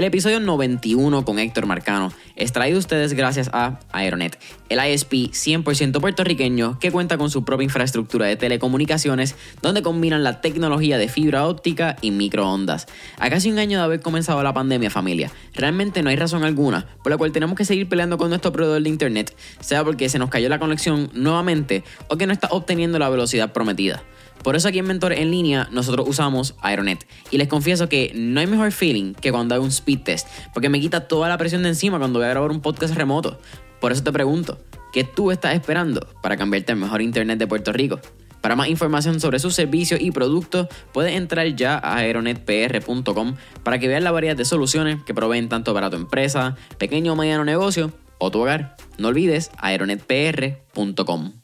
El episodio 91 con Héctor Marcano es traído a ustedes gracias a Aeronet, el ISP 100% puertorriqueño que cuenta con su propia infraestructura de telecomunicaciones donde combinan la tecnología de fibra óptica y microondas. A casi un año de haber comenzado la pandemia familia, realmente no hay razón alguna por la cual tenemos que seguir peleando con nuestro proveedor de internet, sea porque se nos cayó la conexión nuevamente o que no está obteniendo la velocidad prometida. Por eso aquí en Mentor en línea nosotros usamos Aeronet. Y les confieso que no hay mejor feeling que cuando hago un speed test, porque me quita toda la presión de encima cuando voy a grabar un podcast remoto. Por eso te pregunto, ¿qué tú estás esperando para cambiarte al mejor internet de Puerto Rico? Para más información sobre sus servicios y productos, puedes entrar ya a aeronetpr.com para que veas la variedad de soluciones que proveen tanto para tu empresa, pequeño o mediano negocio o tu hogar. No olvides aeronetpr.com.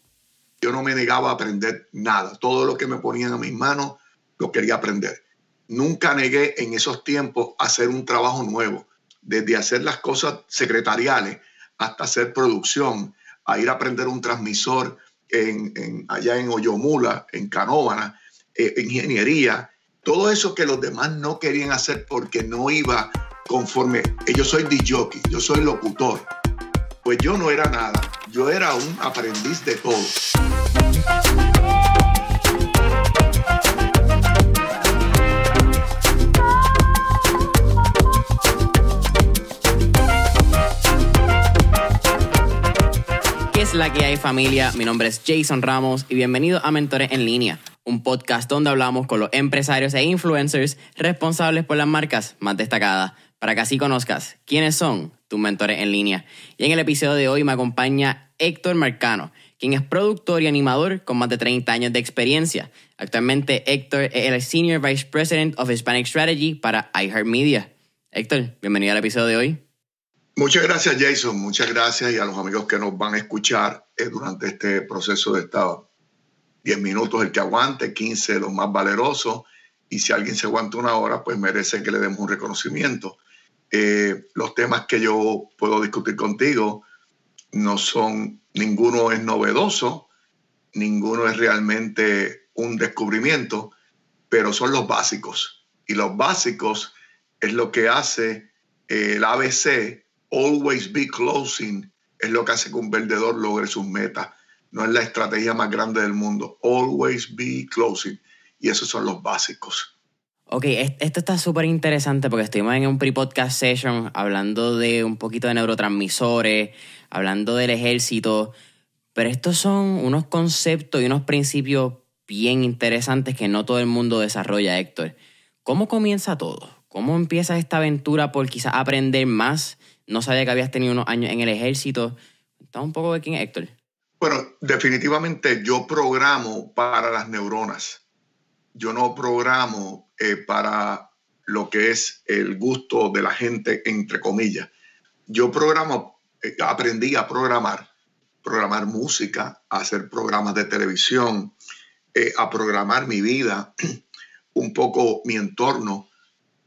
Yo no me negaba a aprender nada. Todo lo que me ponían a mis manos lo quería aprender. Nunca negué en esos tiempos hacer un trabajo nuevo, desde hacer las cosas secretariales hasta hacer producción, a ir a aprender un transmisor en, allá en en Canóvana, eh, ingeniería, todo eso que los demás no querían hacer porque no iba conforme. Yo soy DJ, yo soy locutor. Pues yo no era nada, yo era un aprendiz de todo. ¿Qué es la que hay familia? Mi nombre es Jason Ramos y bienvenido a Mentores en línea, un podcast donde hablamos con los empresarios e influencers responsables por las marcas más destacadas, para que así conozcas quiénes son tus mentores en línea. Y en el episodio de hoy me acompaña Héctor Marcano, quien es productor y animador con más de 30 años de experiencia. Actualmente Héctor es el Senior Vice President of Hispanic Strategy para iHeartMedia. Héctor, bienvenido al episodio de hoy. Muchas gracias Jason, muchas gracias y a los amigos que nos van a escuchar eh, durante este proceso de estado. 10 minutos el que aguante, 15 los más valerosos y si alguien se aguanta una hora, pues merece que le demos un reconocimiento. Eh, los temas que yo puedo discutir contigo no son, ninguno es novedoso, ninguno es realmente un descubrimiento, pero son los básicos. Y los básicos es lo que hace eh, el ABC always be closing es lo que hace que un vendedor logre sus metas. No es la estrategia más grande del mundo. Always be closing. Y esos son los básicos. Ok, esto está súper interesante porque estuvimos en un pre-podcast session hablando de un poquito de neurotransmisores, hablando del ejército, pero estos son unos conceptos y unos principios bien interesantes que no todo el mundo desarrolla, Héctor. ¿Cómo comienza todo? ¿Cómo empieza esta aventura por quizás aprender más no sabía que habías tenido unos años en el ejército. Está un poco de quién Héctor. Bueno, definitivamente yo programo para las neuronas. Yo no programo eh, para lo que es el gusto de la gente, entre comillas. Yo programo, eh, aprendí a programar, programar música, a hacer programas de televisión, eh, a programar mi vida, un poco mi entorno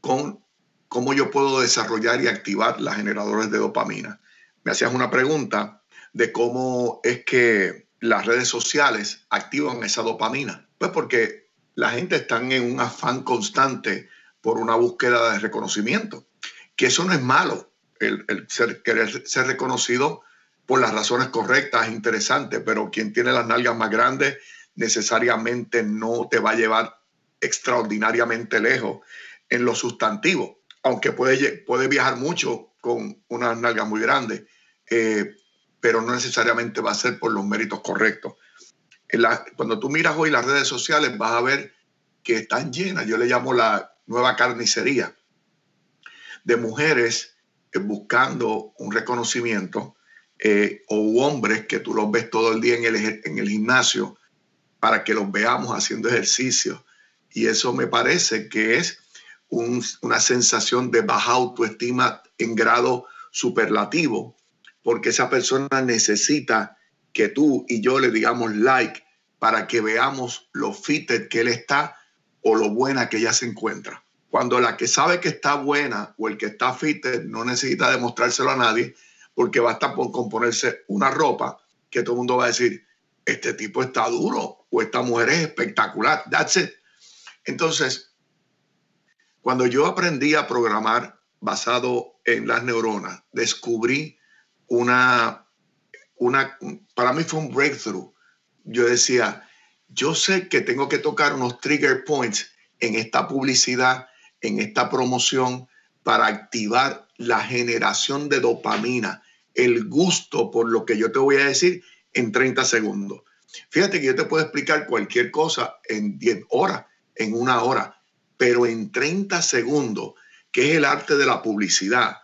con cómo yo puedo desarrollar y activar las generadores de dopamina. Me hacías una pregunta de cómo es que las redes sociales activan esa dopamina. Pues porque la gente está en un afán constante por una búsqueda de reconocimiento, que eso no es malo, el, ser, querer ser reconocido por las razones correctas es interesante, pero quien tiene las nalgas más grandes necesariamente no te va a llevar extraordinariamente lejos en lo sustantivo aunque puede, viajar mucho con unas nalgas muy grandes, eh, pero no necesariamente va a ser por los méritos correctos. Cuando tú miras hoy las redes sociales vas a ver que están llenas, yo le llamo la nueva carnicería, de mujeres eh, buscando un reconocimiento eh, o hombres que tú los ves todo el día en el, en el gimnasio para que los veamos haciendo ejercicio. Y eso me parece que es una sensación de baja autoestima en grado superlativo, porque esa persona necesita que tú y yo le digamos like para que veamos lo fitted que él está o lo buena que ella se encuentra. Cuando la que sabe que está buena o el que está fitted no necesita demostrárselo a nadie, porque basta por componerse una ropa que todo el mundo va a decir, este tipo está duro o esta mujer es espectacular. That's it. Entonces, cuando yo aprendí a programar basado en las neuronas, descubrí una, una, para mí fue un breakthrough. Yo decía, yo sé que tengo que tocar unos trigger points en esta publicidad, en esta promoción, para activar la generación de dopamina, el gusto por lo que yo te voy a decir en 30 segundos. Fíjate que yo te puedo explicar cualquier cosa en 10 horas, en una hora, pero en 30 segundos, que es el arte de la publicidad,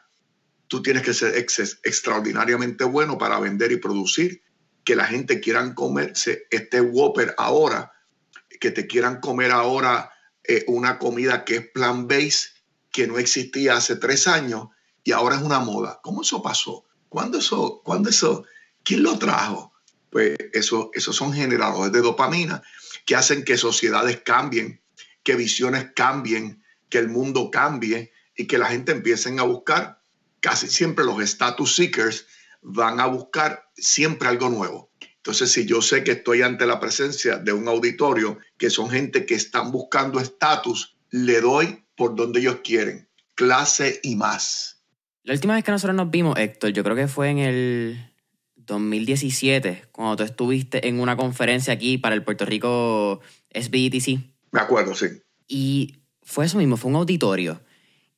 tú tienes que ser extraordinariamente bueno para vender y producir, que la gente quiera comerse este Whopper ahora, que te quieran comer ahora eh, una comida que es plant-based, que no existía hace tres años y ahora es una moda. ¿Cómo eso pasó? ¿Cuándo eso? ¿Cuándo eso? ¿Quién lo trajo? Pues eso, esos son generadores de dopamina que hacen que sociedades cambien, que visiones cambien, que el mundo cambie y que la gente empiecen a buscar casi siempre los status seekers van a buscar siempre algo nuevo. Entonces, si yo sé que estoy ante la presencia de un auditorio que son gente que están buscando estatus, le doy por donde ellos quieren, clase y más. La última vez que nosotros nos vimos, Héctor, yo creo que fue en el 2017, cuando tú estuviste en una conferencia aquí para el Puerto Rico SBTC. Me acuerdo, sí. Y fue eso mismo, fue un auditorio.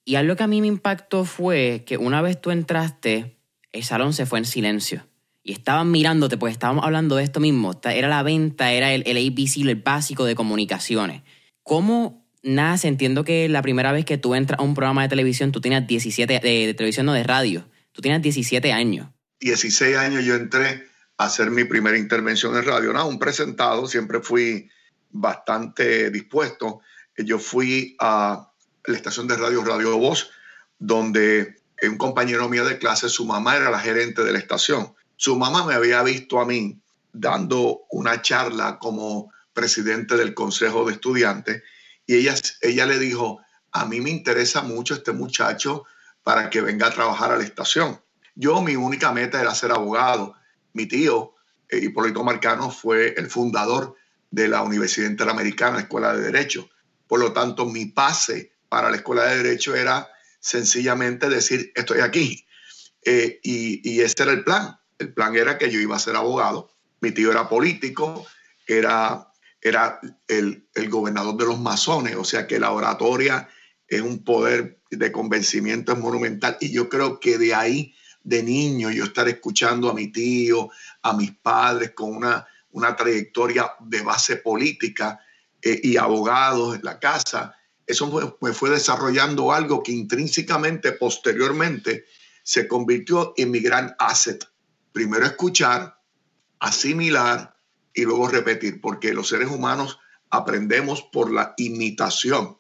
Y algo que a mí me impactó fue que una vez tú entraste, el salón se fue en silencio. Y estaban mirándote, pues estábamos hablando de esto mismo. Era la venta, era el, el ABC, el básico de comunicaciones. ¿Cómo nace? Entiendo que la primera vez que tú entras a un programa de televisión, tú tenías 17, de, televisión, no de radio, tú tenías 17 años. 16 años yo entré a hacer mi primera intervención en radio. No, un presentado, siempre fui bastante dispuesto. Yo fui a la estación de radio Radio Voz, donde un compañero mío de clase, su mamá era la gerente de la estación. Su mamá me había visto a mí dando una charla como presidente del Consejo de Estudiantes y ella, ella le dijo, a mí me interesa mucho este muchacho para que venga a trabajar a la estación. Yo mi única meta era ser abogado. Mi tío, eh, Hipólito Marcano, fue el fundador de la Universidad Interamericana, Escuela de Derecho. Por lo tanto, mi pase para la Escuela de Derecho era sencillamente decir, estoy aquí. Eh, y, ese era el plan. El plan era que yo iba a ser abogado. Mi tío era político, era, era el, el gobernador de los masones, o sea que la oratoria es un poder de convencimiento monumental. Y yo creo que de ahí, de niño, yo estar escuchando a mi tío, a mis padres con una, una trayectoria de base política eh, y abogados en la casa, eso me fue desarrollando algo que intrínsecamente, posteriormente, se convirtió en mi gran asset. Primero escuchar, asimilar y luego repetir, porque los seres humanos aprendemos por la imitación.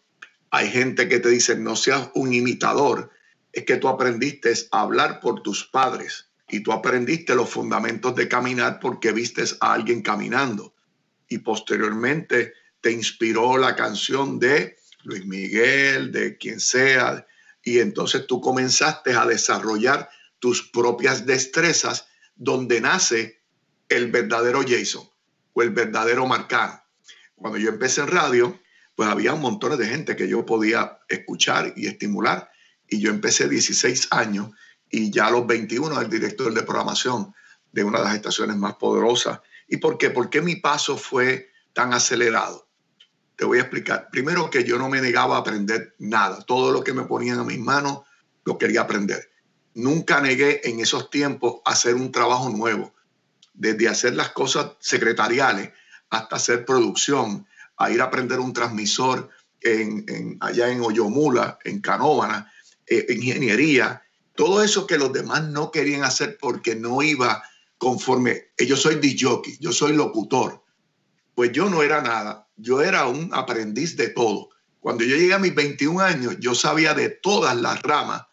Hay gente que te dice, no seas un imitador, es que tú aprendiste a hablar por tus padres y tú aprendiste los fundamentos de caminar porque vistes a alguien caminando y posteriormente te inspiró la canción de Luis Miguel, de quien sea, y entonces tú comenzaste a desarrollar tus propias destrezas donde nace el verdadero Jason o el verdadero Marcano. Cuando yo empecé en radio, pues había un montón de gente que yo podía escuchar y estimular. Y yo empecé 16 años y ya a los 21 el director de programación de una de las estaciones más poderosas. ¿Y por qué? ¿Por qué mi paso fue tan acelerado? Te voy a explicar. Primero que yo no me negaba a aprender nada. Todo lo que me ponían a mis manos lo quería aprender. Nunca negué en esos tiempos hacer un trabajo nuevo. Desde hacer las cosas secretariales hasta hacer producción, a ir a aprender un transmisor en, allá en Oyomula, en Canóvana, eh, ingeniería, todo eso que los demás no querían hacer porque no iba conforme. Yo soy DJ, yo soy locutor. Pues yo no era nada yo era un aprendiz de todo. Cuando yo llegué a mis 21 años, yo sabía de todas las ramas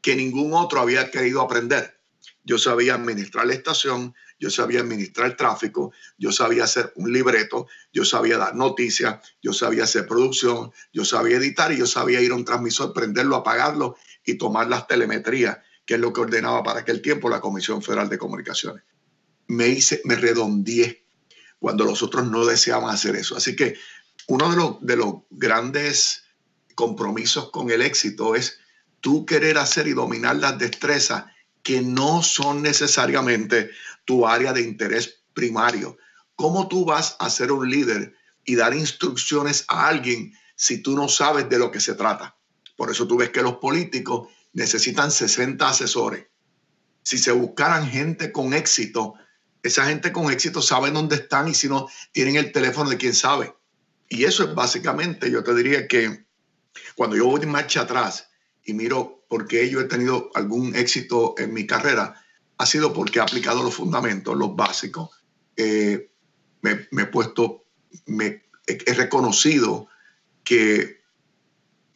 que ningún otro había querido aprender. Yo sabía administrar la estación, yo sabía administrar tráfico, yo sabía hacer un libreto, yo sabía dar noticias, yo sabía hacer producción, yo sabía editar y yo sabía ir a un transmisor, prenderlo, apagarlo y tomar las telemetrías, que es lo que ordenaba para aquel tiempo la Comisión Federal de Comunicaciones. Me hice, me redondeé cuando los otros no deseaban hacer eso. Así que uno de los, de los grandes compromisos con el éxito es tú querer hacer y dominar las destrezas que no son necesariamente tu área de interés primario. ¿Cómo tú vas a ser un líder y dar instrucciones a alguien si tú no sabes de lo que se trata? Por eso tú ves que los políticos necesitan 60 asesores. Si se buscaran gente con éxito, esa gente con éxito sabe dónde están y si no, tienen el teléfono de quien sabe. Y eso es básicamente, yo te diría que cuando yo voy marcha atrás y miro por qué yo he tenido algún éxito en mi carrera, ha sido porque he aplicado los fundamentos, los básicos. Eh, me, he puesto, he reconocido que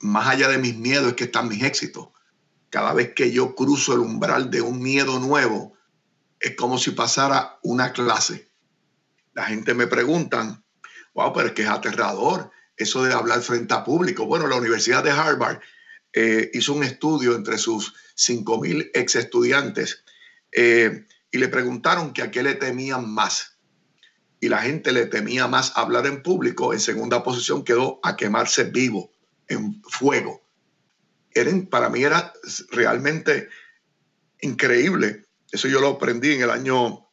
más allá de mis miedos es que están mis éxitos. Cada vez que yo cruzo el umbral de un miedo nuevo, es como si pasara una clase. La gente me pregunta, wow, pero es que es aterrador eso de hablar frente a público. Bueno, la Universidad de Harvard eh, hizo un estudio entre sus 5.000 ex estudiantes eh, y le preguntaron que a qué le temían más. Y la gente le temía más hablar en público. En segunda posición quedó a quemarse vivo, en fuego. para mí era realmente increíble. Eso yo lo aprendí en el año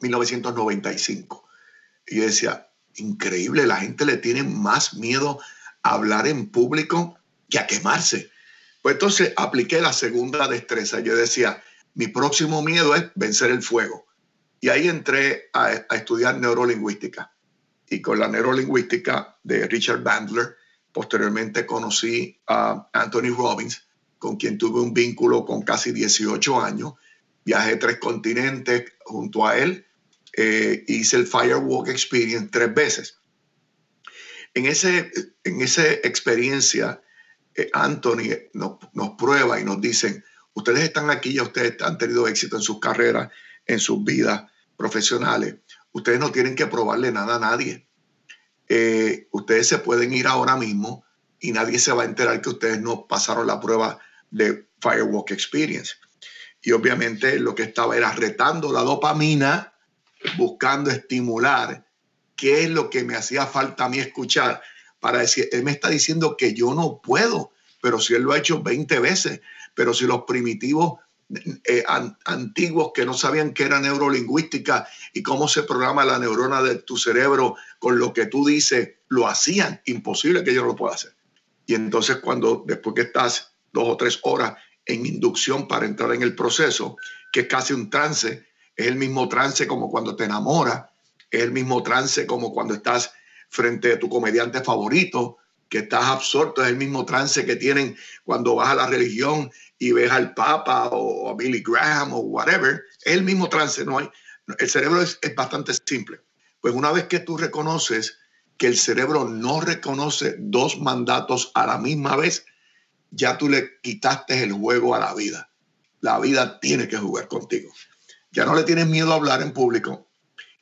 1995. Y yo decía, increíble, la gente le tiene más miedo a hablar en público que a quemarse. Pues entonces apliqué la segunda destreza. Yo decía, mi próximo miedo es vencer el fuego. Y ahí entré a, estudiar neurolingüística. Y con la neurolingüística de Richard Bandler, posteriormente conocí a Anthony Robbins, con quien tuve un vínculo con casi 18 años. Viajé tres continentes junto a él eh, hice el Firewalk Experience tres veces. En, ese, en esa experiencia, eh, Anthony nos, prueba y nos dicen, ustedes están aquí, ya ustedes han tenido éxito en sus carreras, en sus vidas profesionales. Ustedes no tienen que probarle nada a nadie. Eh, ustedes se pueden ir ahora mismo y nadie se va a enterar que ustedes no pasaron la prueba de Firewalk Experience. Y obviamente lo que estaba era retando la dopamina buscando estimular qué es lo que me hacía falta a mí escuchar para decir, él me está diciendo que yo no puedo, pero si él lo ha hecho 20 veces, pero si los primitivos eh, antiguos que no sabían qué era neurolingüística y cómo se programa la neurona de tu cerebro con lo que tú dices, lo hacían, imposible que yo no lo pueda hacer. Y entonces cuando después que estás dos o tres horas en inducción para entrar en el proceso, que es casi un trance, es el mismo trance como cuando te enamoras, es el mismo trance como cuando estás frente a tu comediante favorito, que estás absorto, es el mismo trance que tienen cuando vas a la religión y ves al Papa o a Billy Graham o whatever, es el mismo trance, no hay, el cerebro es, es bastante simple. Pues una vez que tú reconoces que el cerebro no reconoce dos mandatos a la misma vez, ya tú le quitaste el juego a la vida. La vida tiene que jugar contigo. Ya no le tienes miedo a hablar en público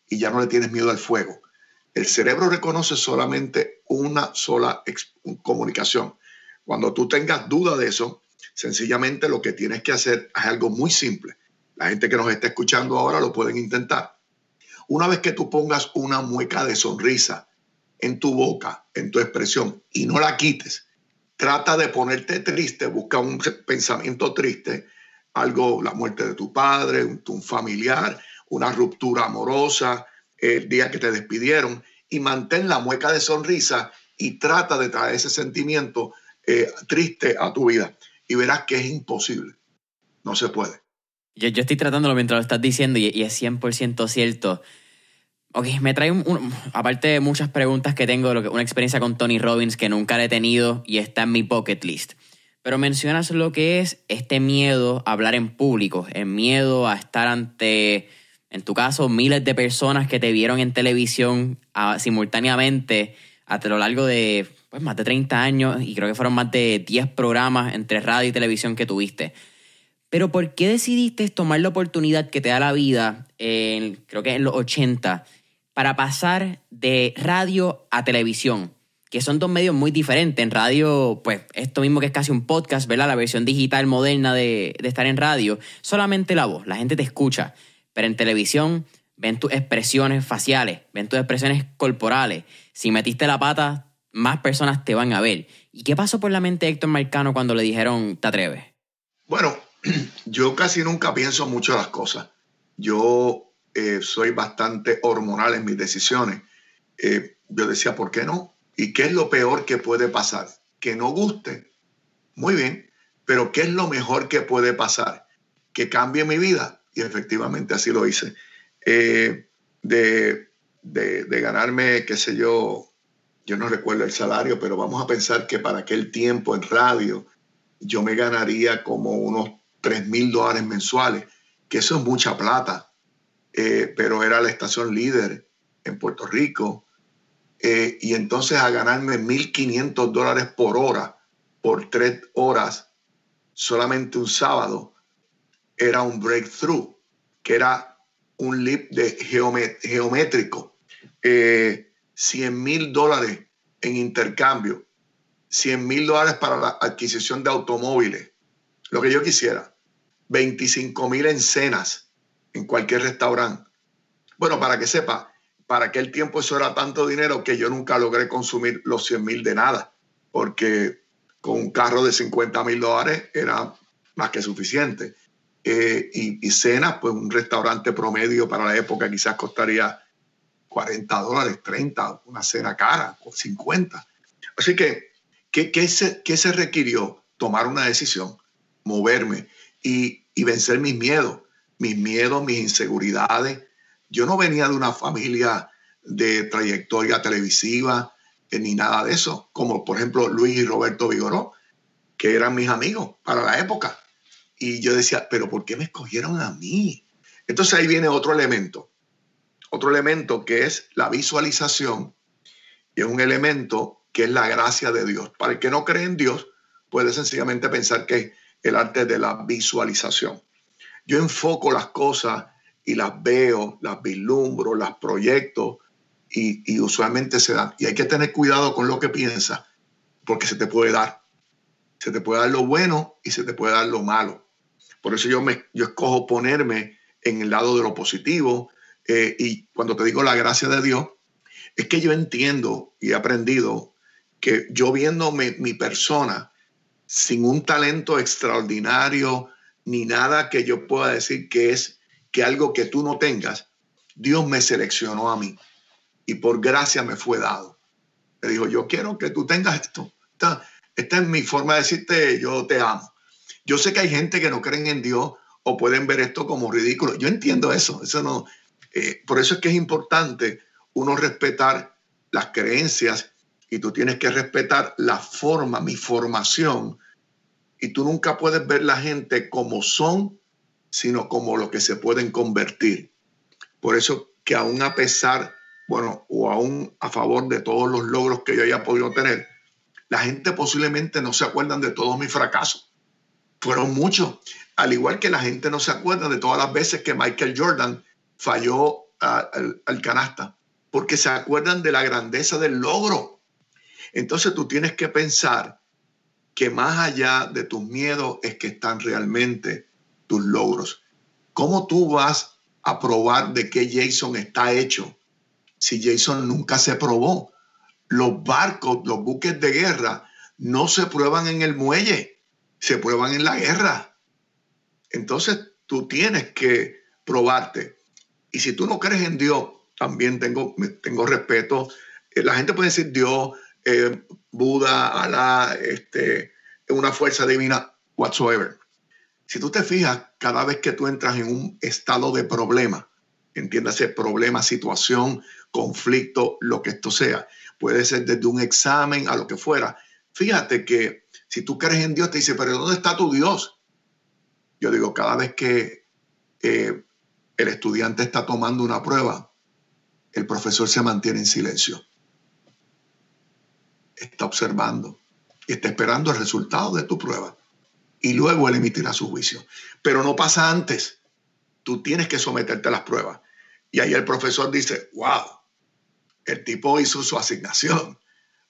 y ya no le tienes miedo al fuego. El cerebro reconoce solamente una sola comunicación. Cuando tú tengas duda de eso, sencillamente lo que tienes que hacer es algo muy simple. La gente que nos está escuchando ahora lo pueden intentar. Una vez que tú pongas una mueca de sonrisa en tu boca, en tu expresión, y no la quites, trata de ponerte triste, busca un pensamiento triste algo, la muerte de tu padre, un, familiar, una ruptura amorosa, el día que te despidieron, y mantén la mueca de sonrisa y trata de traer ese sentimiento eh, triste a tu vida. Y verás que es imposible. No se puede. Yo, estoy tratándolo mientras lo estás diciendo y, es 100% cierto. Ok, me trae, un, aparte de muchas preguntas que tengo, una experiencia con Tony Robbins que nunca he tenido y está en mi bucket list. Pero mencionas lo que es este miedo a hablar en público, el miedo a estar ante, en tu caso, miles de personas que te vieron en televisión simultáneamente a lo largo de pues, más de 30 años y creo que fueron más de 10 programas entre radio y televisión que tuviste. Pero ¿por qué decidiste tomar la oportunidad que te da la vida, en, creo que en los 80, para pasar de radio a televisión? que son dos medios muy diferentes. En radio, pues esto mismo que es casi un podcast, ¿verdad? La versión digital moderna de, estar en radio, solamente la voz, la gente te escucha. Pero en televisión ven tus expresiones faciales, ven tus expresiones corporales. Si metiste la pata, más personas te van a ver. ¿Y qué pasó por la mente de Héctor Marcano cuando le dijeron, te atreves? Bueno, yo casi nunca pienso mucho las cosas. Yo eh, soy bastante hormonal en mis decisiones. Eh, yo decía, ¿por qué no? ¿Y qué es lo peor que puede pasar? Que no guste. Muy bien, pero ¿qué es lo mejor que puede pasar? Que cambie mi vida. Y efectivamente así lo hice. Eh, de, de, ganarme, qué sé yo, yo no recuerdo el salario, pero vamos a pensar que para aquel tiempo en radio yo me ganaría como unos 3 mil dólares mensuales, que eso es mucha plata, eh, pero era la estación líder en Puerto Rico. Eh, y entonces a ganarme 1.500 dólares por hora, por tres horas, solamente un sábado, era un breakthrough, que era un leap de geométrico. 100 eh, mil dólares en intercambio, 100 mil dólares para la adquisición de automóviles, lo que yo quisiera, 25 mil en cenas en cualquier restaurante. Bueno, para que sepa, para aquel tiempo eso era tanto dinero que yo nunca logré consumir los 100 mil de nada, porque con un carro de 50 mil dólares era más que suficiente. Eh, y, y cenas, pues un restaurante promedio para la época quizás costaría 40 dólares, 30, una cena cara, 50. Así que, ¿qué, se, qué requirió? Tomar una decisión, moverme y, y vencer mis miedos, mis miedos, mis inseguridades. Yo no venía de una familia de trayectoria televisiva eh, ni nada de eso, como por ejemplo Luis y Roberto Vigoró, que eran mis amigos para la época. Y yo decía, pero ¿por qué me escogieron a mí? Entonces ahí viene otro elemento otro elemento que es la visualización y es un elemento que es la gracia de Dios. Para el que no cree en Dios, puede sencillamente pensar que el arte de la visualización. Yo enfoco las cosas y las veo, las vislumbro, las proyecto y, usualmente se dan. Y hay que tener cuidado con lo que piensas porque se te puede dar. Se te puede dar lo bueno y se te puede dar lo malo. Por eso yo, me, yo escojo ponerme en el lado de lo positivo eh, y cuando te digo la gracia de Dios, es que yo entiendo y he aprendido que yo viendo mi persona sin un talento extraordinario ni nada que yo pueda decir que es que algo que tú no tengas, Dios me seleccionó a mí y por gracia me fue dado. Me dijo, yo quiero que tú tengas esto. Esta, esta es mi forma de decirte, yo te amo. Yo sé que hay gente que no creen en Dios o pueden ver esto como ridículo. Yo entiendo eso. Eso no, eh, por eso es que es importante uno respetar las creencias y tú tienes que respetar la forma, mi formación. Y tú nunca puedes ver la gente como son, sino como lo que se pueden convertir. Por eso que aún a pesar, bueno, o aún a favor de todos los logros que yo haya podido tener, la gente posiblemente no se acuerdan de todos mis fracasos. Fueron muchos. Al igual que la gente no se acuerda de todas las veces que Michael Jordan falló al, canasta, porque se acuerdan de la grandeza del logro. Entonces tú tienes que pensar que más allá de tus miedos es que están realmente tus logros. ¿Cómo tú vas a probar de qué Jason está hecho si Jason nunca se probó? Los barcos, los buques de guerra, no se prueban en el muelle, se prueban en la guerra. Entonces tú tienes que probarte. Y si tú no crees en Dios, también tengo, tengo respeto. Eh, la gente puede decir Dios, eh, Buda, Alá, este, una fuerza divina, whatsoever. Si tú te fijas, cada vez que tú entras en un estado de problema, entiéndase problema, situación, conflicto, lo que esto sea, puede ser desde un examen a lo que fuera. Fíjate que si tú crees en Dios, te dice, pero ¿dónde está tu Dios? Yo digo, cada vez que eh, el estudiante está tomando una prueba, el profesor se mantiene en silencio. Está observando y está esperando el resultado de tu prueba. Y luego él emitirá su juicio. Pero no pasa antes. Tú tienes que someterte a las pruebas. Y ahí el profesor dice, wow, el tipo hizo su asignación.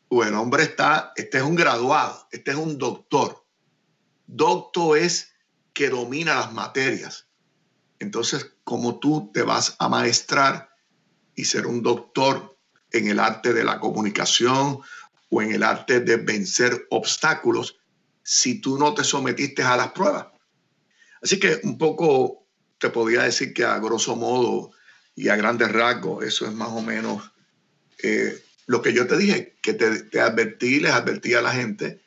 O hombre está, este es un graduado, este es un doctor. Doctor es que domina las materias. Entonces, ¿cómo tú te vas a maestrar y ser un doctor en el arte de la comunicación o en el arte de vencer obstáculos si tú no te sometiste a las pruebas. Así que un poco te podría decir que a grosso modo y a grandes rasgos, eso es más o menos eh, lo que yo te dije, que te, te, advertí, les advertí a la gente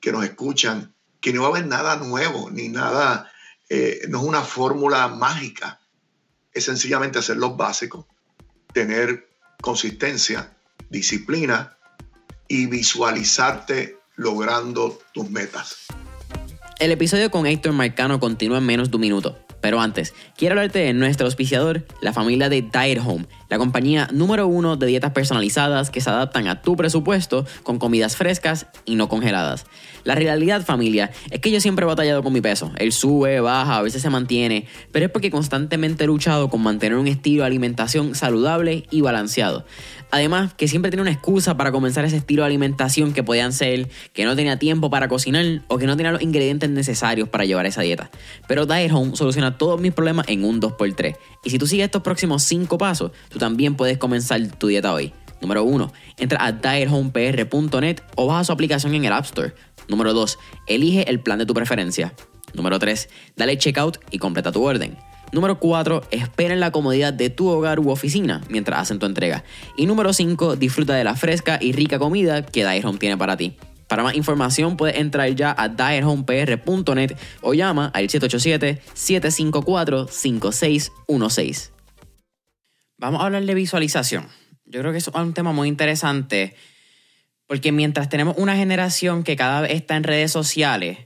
que nos escuchan, que no va a haber nada nuevo, ni nada, eh, no es una fórmula mágica, es sencillamente hacer los básicos, tener consistencia, disciplina y visualizarte logrando tus metas. El episodio con Héctor Marcano continúa en menos de un minuto. Pero antes, quiero hablarte de nuestro auspiciador, la familia de Diet Home, la compañía número uno de dietas personalizadas que se adaptan a tu presupuesto con comidas frescas y no congeladas. La realidad, familia, es que yo siempre he batallado con mi peso. Él sube, baja, a veces se mantiene, pero es porque constantemente he luchado con mantener un estilo de alimentación saludable y balanceado. Además, que siempre tenía una excusa para comenzar ese estilo de alimentación que podían ser que no tenía tiempo para cocinar o que no tenía los ingredientes necesarios para llevar esa dieta. Pero Diet Home soluciona todos mis problemas en un 2x3. Y si tú sigues estos próximos 5 pasos, también puedes comenzar tu dieta hoy. Número 1. Entra a diethomepr.net o baja su aplicación en el App Store. Número 2. Elige el plan de tu preferencia. Número 3. Dale checkout y completa tu orden. Número 4. Espera en la comodidad de tu hogar u oficina mientras hacen tu entrega. Y número 5. Disfruta de la fresca y rica comida que Diet Home tiene para ti. Para más información puedes entrar ya a diethomepr.net o llama al 787-754-5616. Vamos a hablar de visualización. Yo creo que es un tema muy interesante porque mientras tenemos una generación que cada vez está en redes sociales,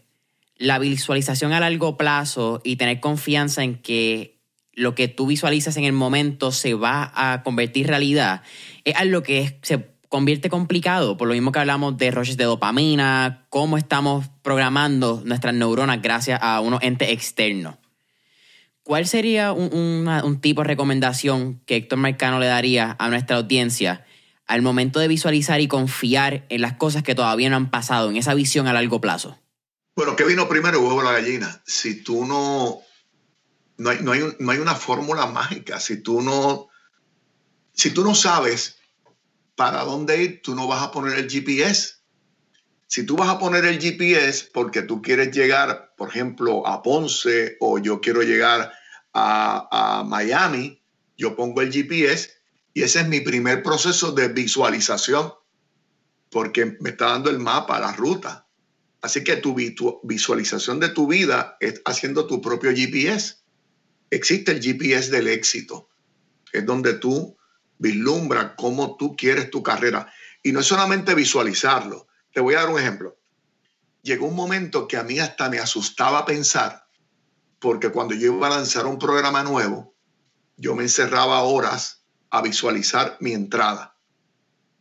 la visualización a largo plazo y tener confianza en que lo que tú visualizas en el momento se va a convertir realidad, es algo que se convierte complicado, por lo mismo que hablamos de roches de dopamina, cómo estamos programando nuestras neuronas gracias a unos entes externos. ¿Cuál sería un, un, tipo de recomendación que Héctor Marcano le daría a nuestra audiencia al momento de visualizar y confiar en las cosas que todavía no han pasado, en esa visión a largo plazo? Bueno, ¿qué vino primero, huevo o la gallina? Si tú no, no hay, no hay, no hay una fórmula mágica, si tú no, si tú no sabes para dónde ir, tú no vas a poner el GPS. Si tú vas a poner el GPS porque tú quieres llegar, por ejemplo, a Ponce o yo quiero llegar a, Miami, yo pongo el GPS y ese es mi primer proceso de visualización porque me está dando el mapa, la ruta. Así que tu visualización de tu vida es haciendo tu propio GPS. Existe el GPS del éxito. Es donde tú vislumbras cómo tú quieres tu carrera. Y no es solamente visualizarlo. Te voy a dar un ejemplo. Llegó un momento que a mí hasta me asustaba pensar, porque cuando yo iba a lanzar un programa nuevo, yo me encerraba horas a visualizar mi entrada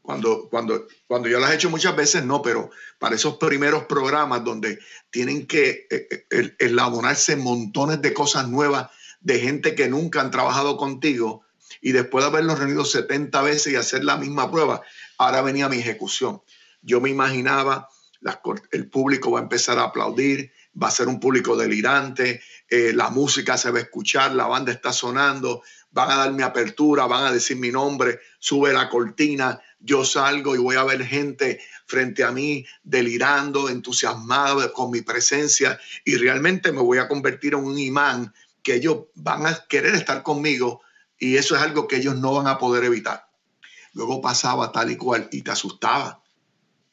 cuando, cuando, cuando yo las he hecho muchas veces, no, pero para esos primeros programas donde tienen que eh, eh, elaborarse montones de cosas nuevas de gente que nunca han trabajado contigo y después de haberlos reunido 70 veces y hacer la misma prueba, ahora venía mi ejecución. Yo me imaginaba, el público va a empezar a aplaudir, va a ser un público delirante, eh, la música se va a escuchar, la banda está sonando, van a dar mi apertura, van a decir mi nombre, sube la cortina, yo salgo y voy a ver gente frente a mí delirando, entusiasmado con mi presencia y realmente me voy a convertir en un imán que ellos van a querer estar conmigo y eso es algo que ellos no van a poder evitar. Luego pasaba tal y cual y te asustaba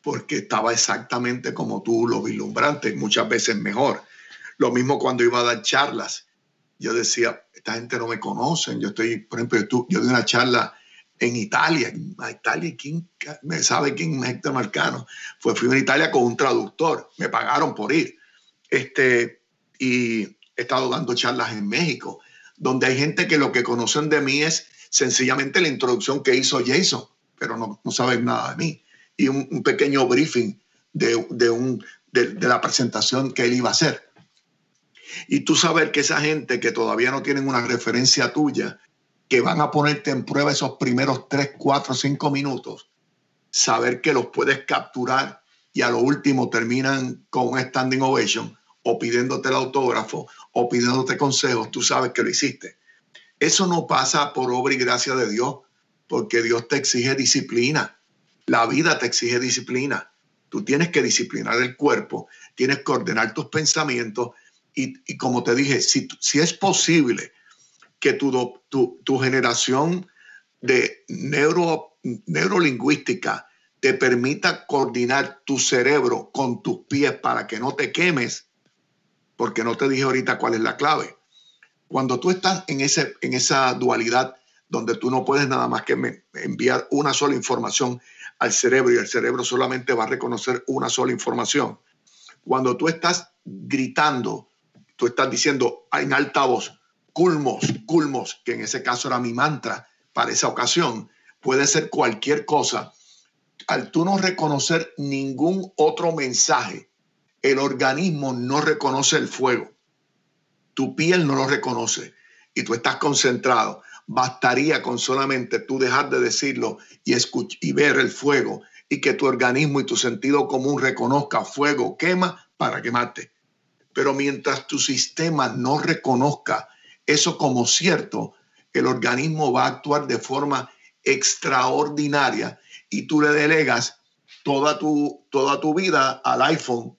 porque estaba exactamente como tú lo vislumbraste, muchas veces mejor. Lo mismo cuando iba a dar charlas. Yo decía, esta gente no me conoce. Yo estoy, por ejemplo, yo, yo di una charla en Italia. En Italia, ¿quién me sabe quién es Héctor Marcano? Fue, fui a Italia con un traductor, me pagaron por ir. Este, y he estado dando charlas en México, donde hay gente que lo que conocen de mí es sencillamente la introducción que hizo Jason, pero no, no saben nada de mí. Y un, pequeño briefing de, de, un, de, la presentación que él iba a hacer. Y tú saber que esa gente que todavía no tienen una referencia tuya, que van a ponerte en prueba esos primeros 3, 4, 5 minutos, saber que los puedes capturar y a lo último terminan con un standing ovation o pidiéndote el autógrafo o pidiéndote consejos, tú sabes que lo hiciste. Eso no pasa por obra y gracia de Dios, porque Dios te exige disciplina. La vida te exige disciplina. Tú tienes que disciplinar el cuerpo, tienes que ordenar tus pensamientos y, como te dije, si, si es posible que tu, tu, tu generación de neuro, neurolingüística te permita coordinar tu cerebro con tus pies para que no te quemes, porque no te dije ahorita cuál es la clave. Cuando tú estás en, ese, en esa dualidad donde tú no puedes nada más que enviar una sola información al cerebro y el cerebro solamente va a reconocer una sola información. Cuando tú estás gritando, tú estás diciendo en alta voz, culmos, culmos, que en ese caso era mi mantra para esa ocasión, puede ser cualquier cosa. Al tú no reconocer ningún otro mensaje, el organismo no reconoce el fuego. Tu piel no lo reconoce y tú estás concentrado bastaría con solamente tú dejar de decirlo y, y ver el fuego y que tu organismo y tu sentido común reconozca fuego, quema para quemarte. Pero mientras tu sistema no reconozca eso como cierto, el organismo va a actuar de forma extraordinaria y tú le delegas toda tu, toda tu vida al iPhone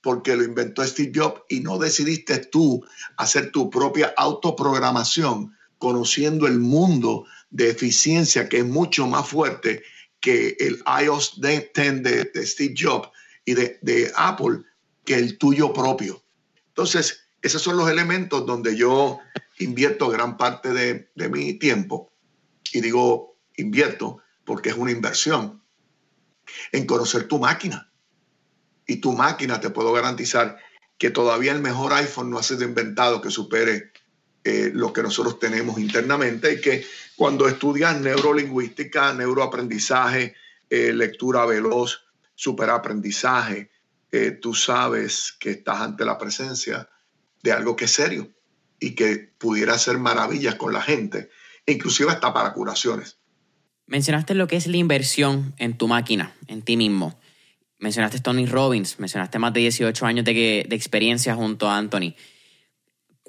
porque lo inventó Steve Jobs y no decidiste tú hacer tu propia autoprogramación conociendo el mundo de eficiencia que es mucho más fuerte que el iOS 10 de, Steve Jobs y de, Apple que el tuyo propio. Entonces, esos son los elementos donde yo invierto gran parte de, de mi tiempo. Y digo invierto porque es una inversión en conocer tu máquina. Y tu máquina te puedo garantizar que todavía el mejor iPhone no ha sido inventado que supere eh, lo que nosotros tenemos internamente y que cuando estudias neurolingüística, neuroaprendizaje, eh, lectura veloz, superaprendizaje, eh, tú sabes que estás ante la presencia de algo que es serio y que pudiera hacer maravillas con la gente, inclusive hasta para curaciones. Mencionaste lo que es la inversión en tu máquina, en ti mismo. Mencionaste Tony Robbins, mencionaste más de 18 años de, de experiencia junto a Anthony.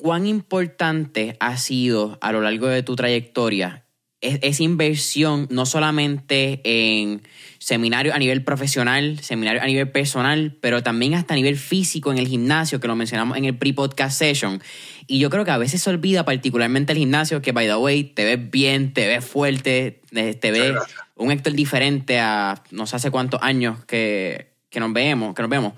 ¿Cuán importante ha sido a lo largo de tu trayectoria esa inversión no solamente en seminarios a nivel profesional, seminarios a nivel personal, pero también hasta a nivel físico en el gimnasio, que lo mencionamos en el pre-podcast session. Y yo creo que a veces se olvida, particularmente el gimnasio, que by the way, te ves bien, te ves fuerte, eh, te ves un Héctor diferente a no sé hace cuántos años que, que nos vemos, que nos vemos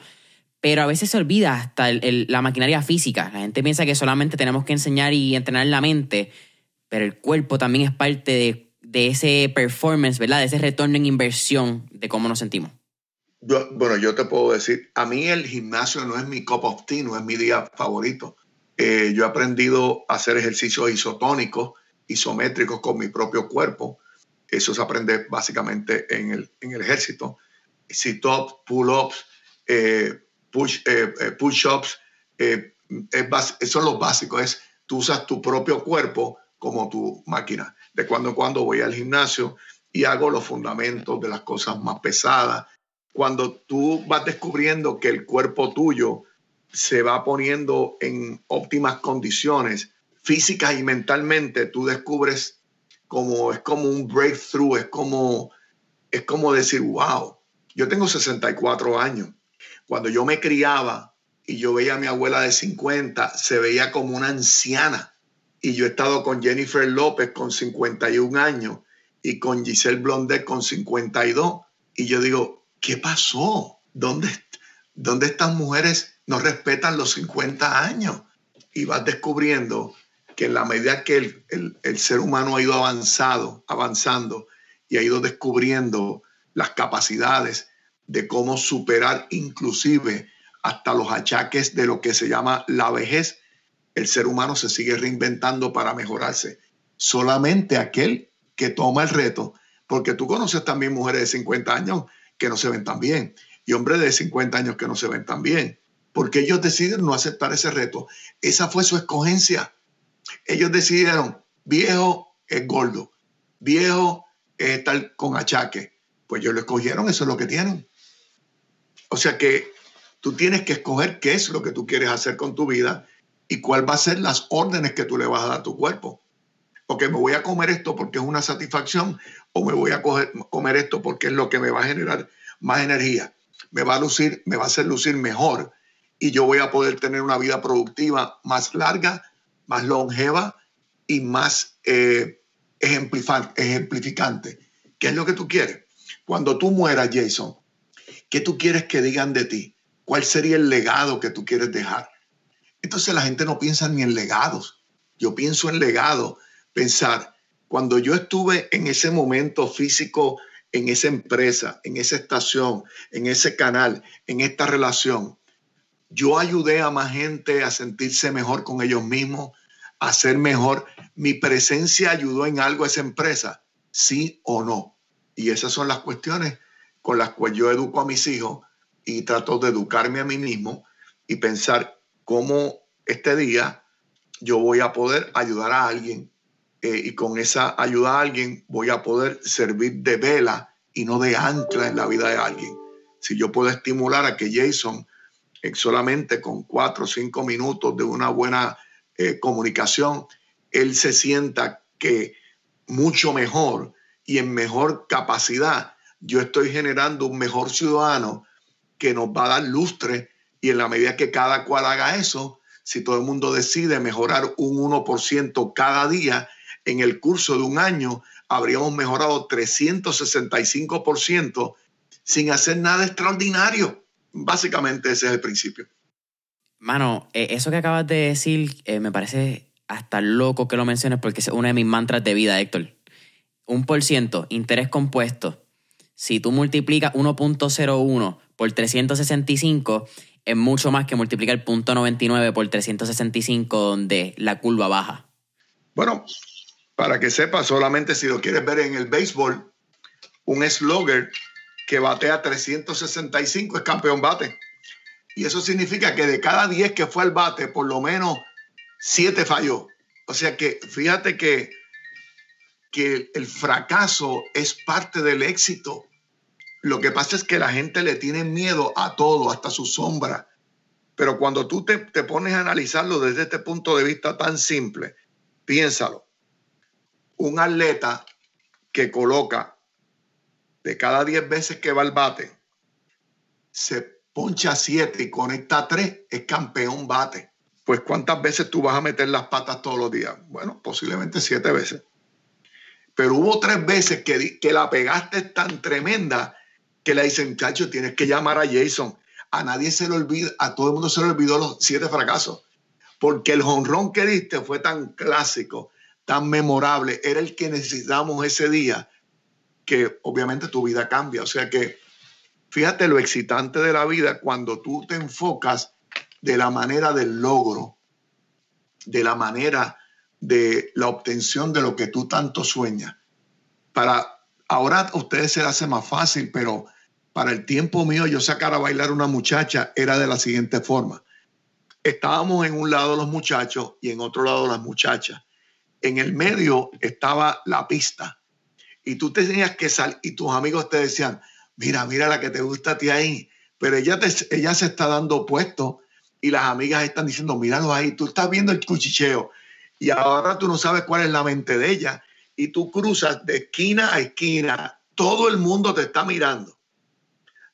pero a veces se olvida hasta la maquinaria física. La gente piensa que solamente tenemos que enseñar y entrenar la mente, pero el cuerpo también es parte de, ese performance, ¿verdad? De ese retorno en inversión de cómo nos sentimos. bueno, yo te puedo decir, a mí el gimnasio no es mi cup of tea, no es mi día favorito. Eh, yo he aprendido a hacer ejercicios isotónicos, isométricos con mi propio cuerpo. Eso se aprende básicamente en el, en el ejército. Sit-ups, pull-ups, eh, eh, eh, push-ups, eh, son los básicos, es tú usas tu propio cuerpo como tu máquina. De cuando en cuando voy al gimnasio y hago los fundamentos de las cosas más pesadas. Cuando tú vas descubriendo que el cuerpo tuyo se va poniendo en óptimas condiciones físicas y mentalmente, tú descubres como es como un breakthrough, es como es como decir, wow, yo tengo 64 años cuando yo me criaba y yo veía a mi abuela de 50, se veía como una anciana. Y yo he estado con Jennifer López con 51 años y con Giselle Blondet con 52. Y yo digo, ¿qué pasó? ¿Dónde, dónde estas mujeres no respetan los 50 años? Y vas descubriendo que en la medida que el, el ser humano ha ido avanzado, avanzando y ha ido descubriendo las capacidades de cómo superar inclusive hasta los achaques de lo que se llama la vejez. El ser humano se sigue reinventando para mejorarse. Solamente aquel que toma el reto, porque tú conoces también mujeres de 50 años que no se ven tan bien y hombres de 50 años que no se ven tan bien, porque ellos deciden no aceptar ese reto. Esa fue su escogencia. Ellos decidieron, viejo es gordo, viejo es estar con achaque. Pues ellos lo escogieron, eso es lo que tienen. O sea que tú tienes que escoger qué es lo que tú quieres hacer con tu vida y cuál va a ser las órdenes que tú le vas a dar a tu cuerpo. Porque me voy a comer esto porque es una satisfacción o me voy a comer esto porque es lo que me va a generar más energía, me va a lucir, me va a hacer lucir mejor y yo voy a poder tener una vida productiva más larga, más longeva y más eh, ejemplificante. ¿Qué es lo que tú quieres? Cuando tú mueras, Jason, ¿qué tú quieres que digan de ti? ¿Cuál sería el legado que tú quieres dejar? Entonces la gente no piensa ni en legados. Yo pienso en legado, pensar, cuando yo estuve en ese momento físico, en esa empresa, en esa estación, en ese canal, en esta relación, yo ayudé a más gente a sentirse mejor con ellos mismos, a ser mejor. Mi presencia ayudó en algo a esa empresa, sí o no. Y esas son las cuestiones con las cuales yo educo a mis hijos y trato de educarme a mí mismo y pensar cómo este día yo voy a poder ayudar a alguien eh, y con esa ayuda a alguien voy a poder servir de vela y no de ancla en la vida de alguien. Si yo puedo estimular a que Jason eh, solamente con cuatro o cinco minutos de una buena eh, comunicación, él se sienta que mucho mejor y en mejor capacidad, yo estoy generando un mejor ciudadano que nos va a dar lustre y en la medida que cada cual haga eso, si todo el mundo decide mejorar un 1% cada día, en el curso de un año habríamos mejorado 365% sin hacer nada extraordinario. Básicamente ese es el principio. Mano, eh, eso que acabas de decir eh, me parece hasta loco que lo menciones porque es uno de mis mantras de vida, Héctor. Un por ciento, interés compuesto. Si tú multiplicas 1.01 por 365, es mucho más que multiplicar el punto 99 por 365 donde la curva baja. Bueno, para que sepas, solamente si lo quieres ver en el béisbol, un slugger que batea 365 es campeón bate. Y eso significa que de cada 10 que fue al bate, por lo menos 7 falló. O sea que fíjate que, que el fracaso es parte del éxito. Lo que pasa es que la gente le tiene miedo a todo, hasta su sombra. Pero cuando tú te, pones a analizarlo desde este punto de vista tan simple, piénsalo. Un atleta que coloca de cada 10 veces que va al bate, se poncha 7 y conecta 3, es campeón bate. Pues ¿cuántas veces tú vas a meter las patas todos los días? Bueno, posiblemente 7 veces. Pero hubo tres veces que, que la pegaste tan tremenda que le dicen, chacho, tienes que llamar a Jason. A nadie se le olvida, a todo el mundo se le olvidó los siete fracasos, porque el jonrón que diste fue tan clásico, tan memorable, era el que necesitamos ese día, que obviamente tu vida cambia. O sea que fíjate lo excitante de la vida cuando tú te enfocas de la manera del logro, de la manera de la obtención de lo que tú tanto sueñas. Para Ahora a ustedes se les hace más fácil, pero para el tiempo mío yo sacar a bailar una muchacha era de la siguiente forma. Estábamos en un lado los muchachos y en otro lado las muchachas. En el medio estaba la pista y tú tenías que salir y tus amigos te decían, mira, mira la que te gusta a ti ahí, pero ella, ella se está dando puesto y las amigas están diciendo, míralo ahí, tú estás viendo el cuchicheo y ahora tú no sabes cuál es la mente de ella y tú cruzas de esquina a esquina, todo el mundo te está mirando.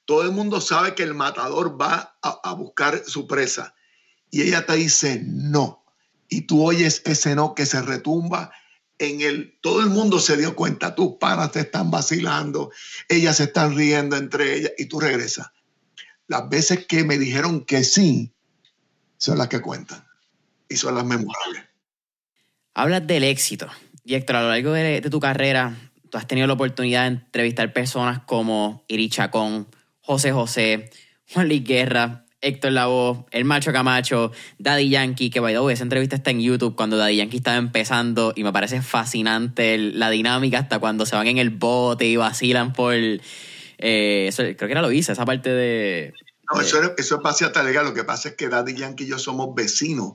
Todo el mundo sabe que el matador va a, buscar su presa. Y ella te dice no. Y tú oyes ese no que se retumba en el, todo el mundo se dio cuenta, tus panas te están vacilando, ellas se están riendo entre ellas y tú regresas. Las veces que me dijeron que sí, son las que cuentan y son las memorables. Hablas del éxito, y Héctor, a lo largo de, tu carrera, tú has tenido la oportunidad de entrevistar personas como Iri Chacón, José José, Juan Luis Guerra, Héctor Lavoe, El Macho Camacho, Daddy Yankee, que by the way, esa entrevista está en YouTube cuando Daddy Yankee estaba empezando y me parece fascinante la dinámica hasta cuando se van en el bote y vacilan por... Eh, creo que era lo hice, esa parte de... No, eso, eso es paseata legal. Lo que pasa es que Daddy Yankee y yo somos vecinos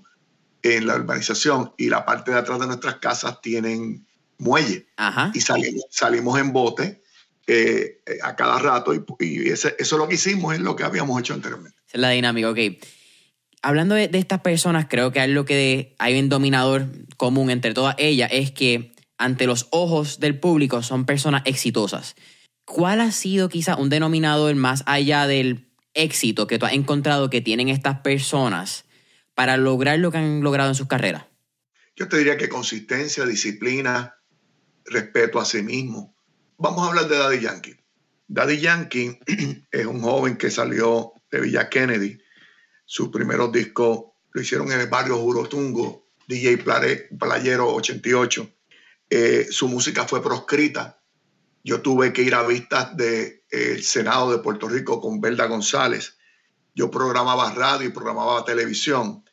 en la urbanización y la parte de atrás de nuestras casas tienen muelle. Y salimos, salimos en bote eh, eh, a cada rato y, eso es lo que hicimos, es lo que habíamos hecho anteriormente. Esa es la dinámica, ok. Hablando de, estas personas, creo que hay lo que hay un dominador común entre todas ellas es que ante los ojos del público son personas exitosas. ¿Cuál ha sido quizá un denominador más allá del éxito que tú has encontrado que tienen estas personas para lograr lo que han logrado en sus carreras? Yo te diría que consistencia, disciplina, respeto a sí mismo. Vamos a hablar de Daddy Yankee. Daddy Yankee es un joven que salió de Villa Kennedy. Sus primeros discos lo hicieron en el barrio Jurotungo, DJ Playero 88. Eh, su música fue proscrita. Yo tuve que ir a vistas del Senado de Puerto Rico con Belda González. Yo programaba radio y programaba televisión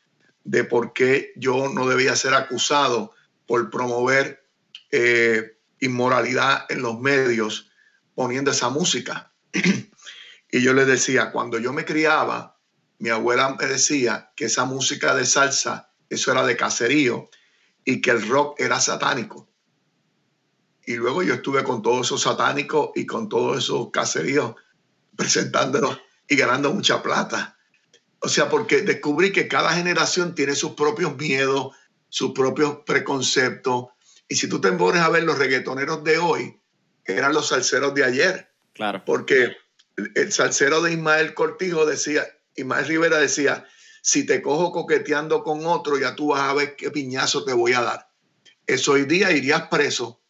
de por qué yo no debía ser acusado por promover eh, inmoralidad en los medios poniendo esa música. y yo le decía, cuando yo me criaba, mi abuela me decía que esa música de salsa, eso era de caserío y que el rock era satánico. Y luego yo estuve con todos esos satánicos y con todos esos caseríos presentándolos y ganando mucha plata. O sea, porque descubrí que cada generación tiene sus propios miedos, sus propios preconceptos. Y si tú te pones a ver los reggaetoneros de hoy, eran los salseros de ayer. Claro. Porque el salsero de Ismael Cortijo decía, Ismael Rivera decía, si te cojo coqueteando con otro, ya tú vas a ver qué piñazo te voy a dar. Eso hoy día irías preso,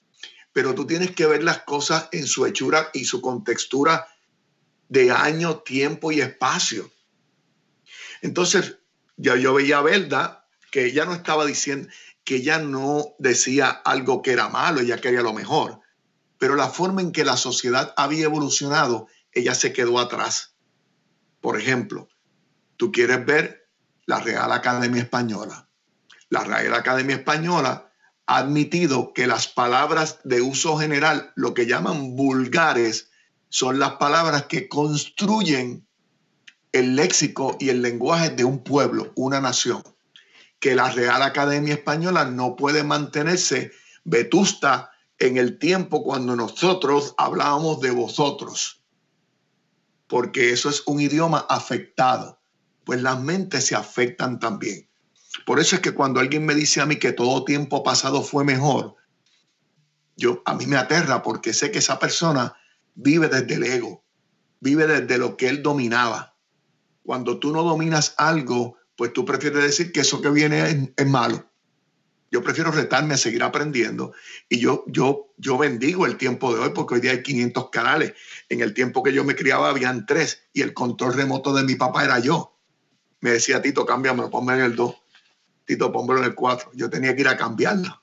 pero tú tienes que ver las cosas en su hechura y su contextura de año, tiempo y espacio. Entonces, ya yo veía a Belda que ella no estaba diciendo, que ella no decía algo que era malo, ella quería lo mejor, pero la forma en que la sociedad había evolucionado, ella se quedó atrás. Por ejemplo, tú quieres ver la Real Academia Española. La Real Academia Española ha admitido que las palabras de uso general, lo que llaman vulgares, son las palabras que construyen el léxico y el lenguaje de un pueblo, una nación, que la Real Academia Española no puede mantenerse vetusta en el tiempo cuando nosotros hablábamos de vosotros, porque eso es un idioma afectado, pues las mentes se afectan también. Por eso es que cuando alguien me dice a mí que todo tiempo pasado fue mejor, yo a mí me aterra porque sé que esa persona vive desde el ego, vive desde lo que él dominaba cuando tú no dominas algo, pues tú prefieres decir que eso que viene es, malo. Yo prefiero retarme a seguir aprendiendo y yo, yo, yo bendigo el tiempo de hoy porque hoy día hay 500 canales. En el tiempo que yo me criaba habían tres y el control remoto de mi papá era yo. Me decía, Tito, cámbiamelo, ponme en el 2. Tito, pónmelo en el 4. Yo tenía que ir a cambiarlo.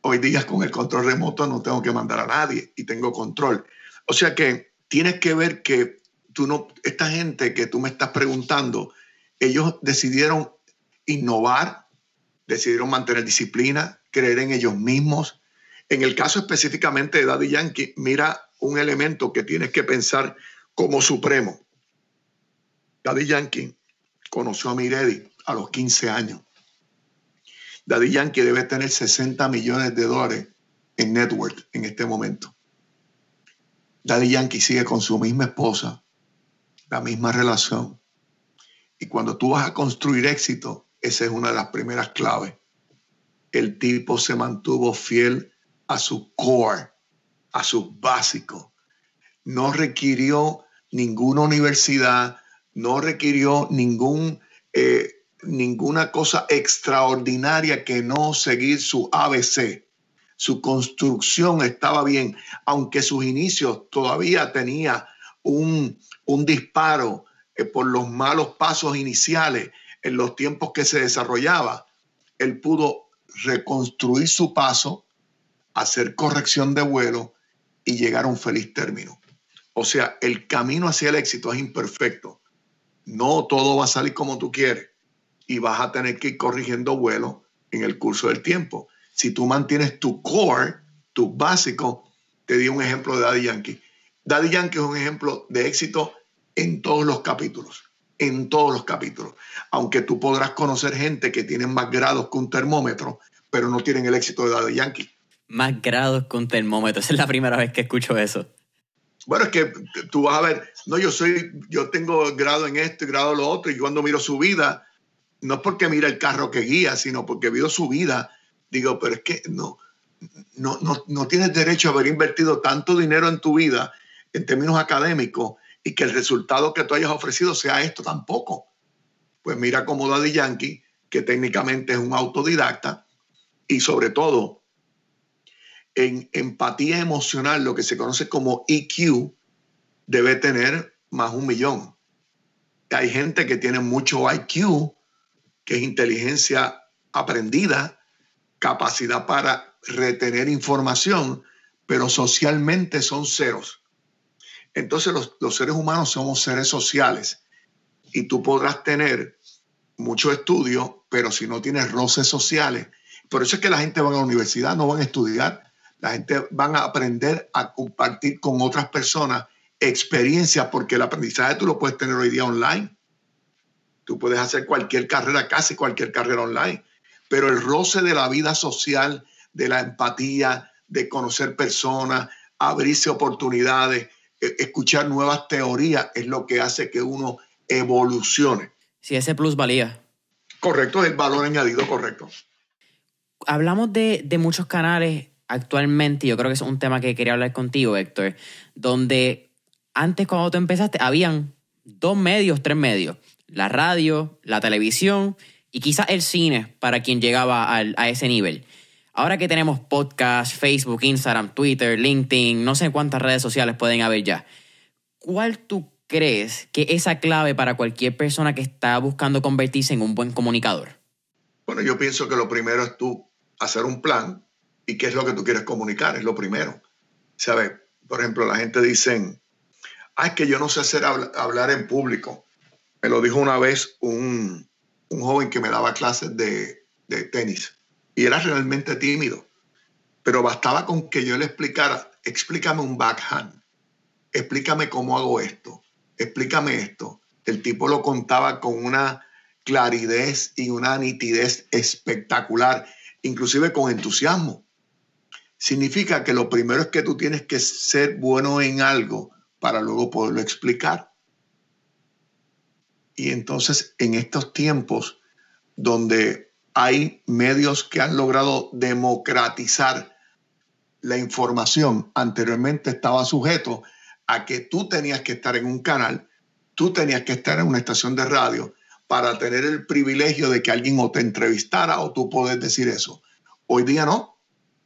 Hoy día con el control remoto no tengo que mandar a nadie y tengo control. O sea que tienes que ver que tú no, esta gente que tú me estás preguntando, ellos decidieron innovar, decidieron mantener disciplina, creer en ellos mismos. En el caso específicamente de Daddy Yankee, mira un elemento que tienes que pensar como supremo. Daddy Yankee conoció a Miredi a los 15 años. Daddy Yankee debe tener 60 millones de dólares en network en este momento. Daddy Yankee sigue con su misma esposa, la misma relación. Y cuando tú vas a construir éxito, esa es una de las primeras claves. El tipo se mantuvo fiel a su core, a su básico. No requirió ninguna universidad, no requirió eh, ninguna cosa extraordinaria que no seguir su ABC. Su construcción estaba bien, aunque sus inicios todavía tenía un, un disparo eh, por los malos pasos iniciales en los tiempos que se desarrollaba, él pudo reconstruir su paso, hacer corrección de vuelo y llegar a un feliz término. O sea, el camino hacia el éxito es imperfecto. No todo va a salir como tú quieres y vas a tener que ir corrigiendo vuelo en el curso del tiempo. Si tú mantienes tu core, tu básico, te di un ejemplo de Daddy Yankee. Daddy Yankee es un ejemplo de éxito en todos los capítulos, en todos los capítulos. Aunque tú podrás conocer gente que tiene más grados que un termómetro, pero no tienen el éxito de Daddy Yankee. Más grados que un termómetro, esa es la primera vez que escucho eso. Bueno, es que tú vas a ver, no, yo soy, yo tengo grado en esto y grado en lo otro, y cuando miro su vida, no es porque mira el carro que guía, sino porque veo su vida, digo, pero es que no, no, no, tienes derecho a haber invertido tanto dinero en tu vida en términos académicos y que el resultado que tú hayas ofrecido sea esto tampoco. Pues mira como Daddy Yankee, que técnicamente es un autodidacta y sobre todo en empatía emocional, lo que se conoce como EQ, debe tener más un millón. Hay gente que tiene mucho IQ, que es inteligencia aprendida, capacidad para retener información, pero socialmente son ceros. Entonces los, seres humanos somos seres sociales y tú podrás tener mucho estudio, pero si no tienes roces sociales, por eso es que la gente va a la universidad, no van a estudiar, la gente van a aprender a compartir con otras personas experiencias, porque el aprendizaje tú lo puedes tener hoy día online. Tú puedes hacer cualquier carrera, casi cualquier carrera online, pero el roce de la vida social, de la empatía, de conocer personas, abrirse oportunidades, e, escuchar nuevas teorías, es lo que hace que uno evolucione. Si ese plus valía. Correcto, es el valor añadido correcto. Hablamos de, de muchos canales actualmente, yo creo que es un tema que quería hablar contigo, Héctor, donde antes cuando tú empezaste habían dos medios, tres medios la radio, la televisión y quizás el cine para quien llegaba a ese nivel. Ahora que tenemos podcast, Facebook, Instagram, Twitter, LinkedIn, no sé cuántas redes sociales pueden haber ya, ¿cuál tú crees que es esa clave para cualquier persona que está buscando convertirse en un buen comunicador? Bueno, yo pienso que lo primero es tú hacer un plan y qué es lo que tú quieres comunicar, es lo primero. ¿Sabes? Por ejemplo, la gente dice, ah, es que yo no sé hacer hablar en público. Me lo dijo una vez un, joven que me daba clases de tenis y era realmente tímido. Pero bastaba con que yo le explicara, explícame un backhand, explícame cómo hago esto, explícame esto. El tipo lo contaba con una claridad y una nitidez espectacular, inclusive con entusiasmo. Significa que lo primero es que tú tienes que ser bueno en algo para luego poderlo explicar. Y entonces en estos tiempos donde hay medios que han logrado democratizar la información, anteriormente estaba sujeto a que tú tenías que estar en un canal, tú tenías que estar en una estación de radio para tener el privilegio de que alguien o te entrevistara o tú puedes decir eso. Hoy día no.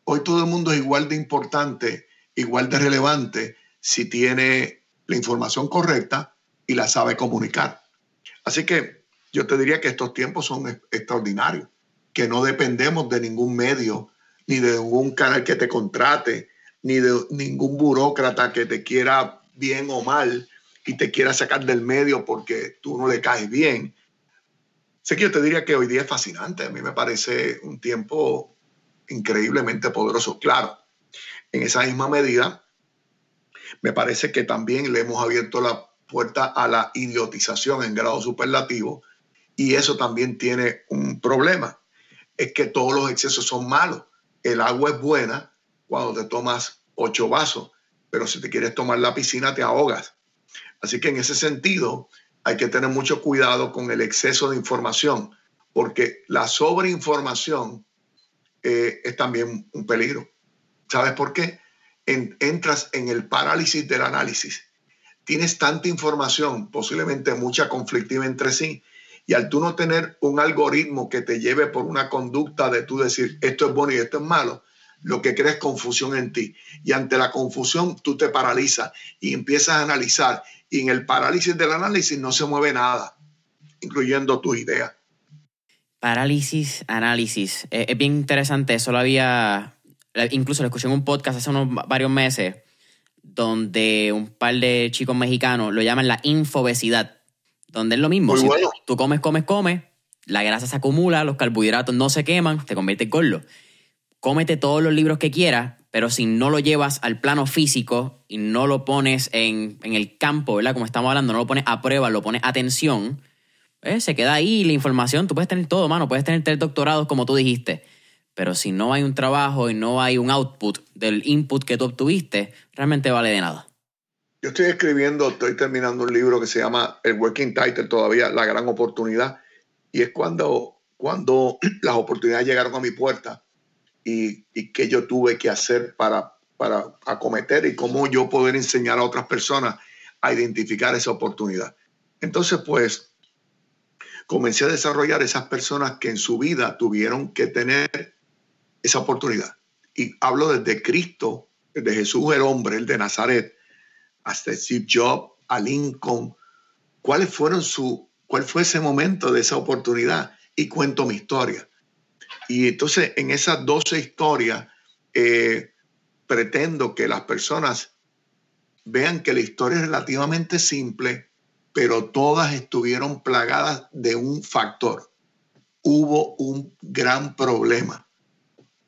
Hoy todo el mundo es igual de importante, igual de relevante si tiene la información correcta y la sabe comunicar. Así que yo te diría que estos tiempos son extraordinarios, que no dependemos de ningún medio, ni de ningún canal que te contrate, ni de ningún burócrata que te quiera bien o mal y te quiera sacar del medio porque tú no le caes bien. Sé que yo te diría que hoy día es fascinante, a mí me parece un tiempo increíblemente poderoso. Claro, en esa misma medida, me parece que también le hemos abierto la puerta a la idiotización en grado superlativo y eso también tiene un problema. Es que todos los excesos son malos. El agua es buena cuando te tomas ocho vasos, pero si te quieres tomar la piscina te ahogas. Así que en ese sentido hay que tener mucho cuidado con el exceso de información, porque la sobreinformación eh, es también un peligro. ¿Sabes por qué? entras en el parálisis del análisis tienes tanta información, posiblemente mucha conflictiva entre sí, y al tú no tener un algoritmo que te lleve por una conducta de tú decir esto es bueno y esto es malo, lo que crees confusión en ti. Y ante la confusión tú te paralizas y empiezas a analizar. Y en el parálisis del análisis no se mueve nada, incluyendo tus ideas. Parálisis, análisis. Eh, es bien interesante. Eso lo había, incluso lo escuché en un podcast hace unos varios meses donde un par de chicos mexicanos lo llaman la infobesidad, donde es lo mismo. si tú comes, comes, comes, la grasa se acumula, los carbohidratos no se queman, te conviertes en gordo. Cómete todos los libros que quieras, pero si no lo llevas al plano físico y no lo pones en, el campo, ¿verdad? Como estamos hablando, no lo pones a prueba, lo pones a atención, pues, se queda ahí la información. Tú puedes tener todo, mano. Puedes tener tres doctorados, como tú dijiste pero si no hay un trabajo y no hay un output del input que tú obtuviste, realmente vale de nada. Yo estoy escribiendo, estoy terminando un libro que se llama El Working Title todavía, La Gran Oportunidad, y es cuando, cuando las oportunidades llegaron a mi puerta y, y qué yo tuve que hacer para, para acometer y cómo yo poder enseñar a otras personas a identificar esa oportunidad. Entonces, pues, comencé a desarrollar esas personas que en su vida tuvieron que tener esa oportunidad. Y hablo desde Cristo, desde Jesús el hombre, el de Nazaret, hasta Steve Jobs, a Lincoln. ¿Cuáles fueron su, cuál fue ese momento de esa oportunidad? Y cuento mi historia. Y entonces en esas 12 historias eh, pretendo que las personas vean que la historia es relativamente simple, pero todas estuvieron plagadas de un factor. Hubo un gran problema,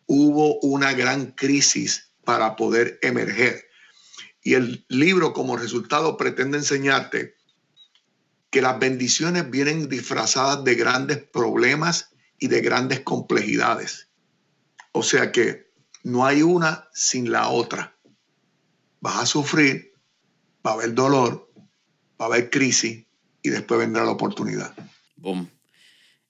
hubo una gran crisis para poder emerger. Y el libro como resultado pretende enseñarte que las bendiciones vienen disfrazadas de grandes problemas y de grandes complejidades. O sea que no hay una sin la otra. Vas a sufrir, va a haber dolor, va a haber crisis y después vendrá la oportunidad. Boom.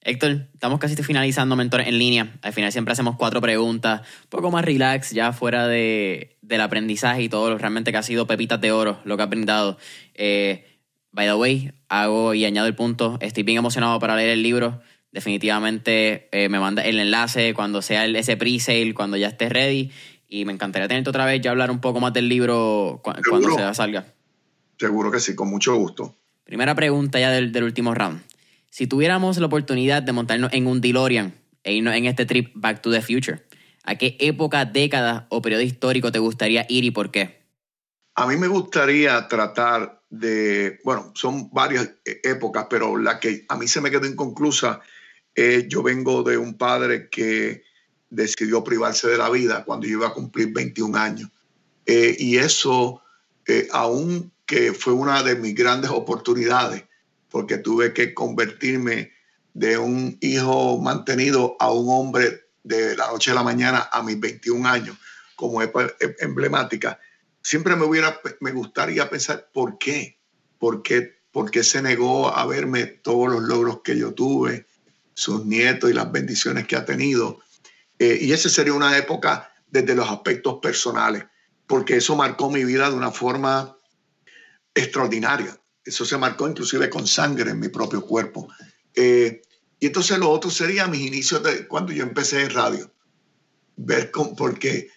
Héctor, estamos casi finalizando Mentores en línea. Al final siempre hacemos cuatro preguntas, un poco más relax, ya fuera de, del aprendizaje y todo, realmente que ha sido pepitas de oro lo que ha brindado. Eh, by the way, hago y añado el punto, estoy bien emocionado para leer el libro. Definitivamente eh, me manda el enlace cuando sea el, ese pre-sale, cuando ya esté ready. Y me encantaría tenerte otra vez y hablar un poco más del libro cuando se salga. Seguro que sí, con mucho gusto. Primera pregunta ya del, del último round. Si tuviéramos la oportunidad de montarnos en un DeLorean e irnos en este trip Back to the Future, ¿a qué época, década o periodo histórico te gustaría ir y por qué? A mí me gustaría tratar de, bueno, son varias e, épocas, pero la que a mí se me quedó inconclusa, eh, yo vengo de un padre que decidió privarse de la vida cuando yo iba a cumplir 21 años. Eh, y eso, eh, aún que fue una de mis grandes oportunidades, porque tuve que convertirme de un hijo mantenido a un hombre de la noche a la mañana a mis 21 años, como es emblemática. Siempre me, hubiera, me gustaría pensar por qué, por qué, por qué se negó a verme todos los logros que yo tuve, sus nietos y las bendiciones que ha tenido. Eh, y esa sería una época desde los aspectos personales, porque eso marcó mi vida de una forma extraordinaria. Eso se marcó inclusive con sangre en mi propio cuerpo. Eh, y entonces lo otro sería mis inicios de cuando yo empecé en radio. Ver con, porque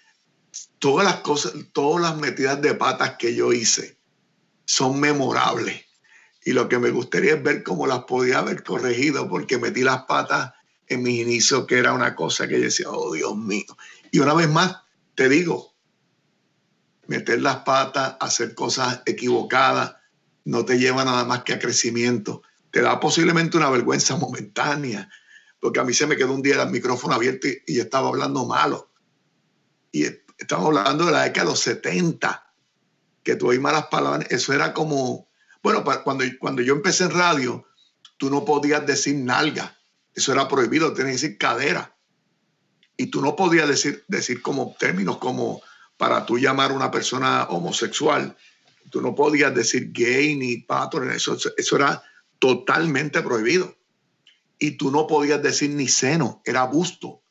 todas las cosas, todas las metidas de patas que yo hice son memorables. Y lo que me gustaría es ver cómo las podía haber corregido, porque metí las patas en mis inicios, que era una cosa que yo decía, oh Dios mío. Y una vez más, te digo, meter las patas, hacer cosas equivocadas, no te lleva nada más que a crecimiento. Te da posiblemente una vergüenza momentánea, porque a mí se me quedó un día el micrófono abierto y, estaba hablando malo. Y estamos hablando de la década de los 70, que tú oís malas palabras, eso era como, bueno, cuando, cuando yo empecé en radio, tú no podías decir nalga, eso era prohibido, tenías que decir cadera. Y tú no podías decir, decir como términos como para tú llamar a una persona homosexual, Tú no podías decir gay ni pato, eso, eso era totalmente prohibido. Y tú no podías decir ni seno, era busto.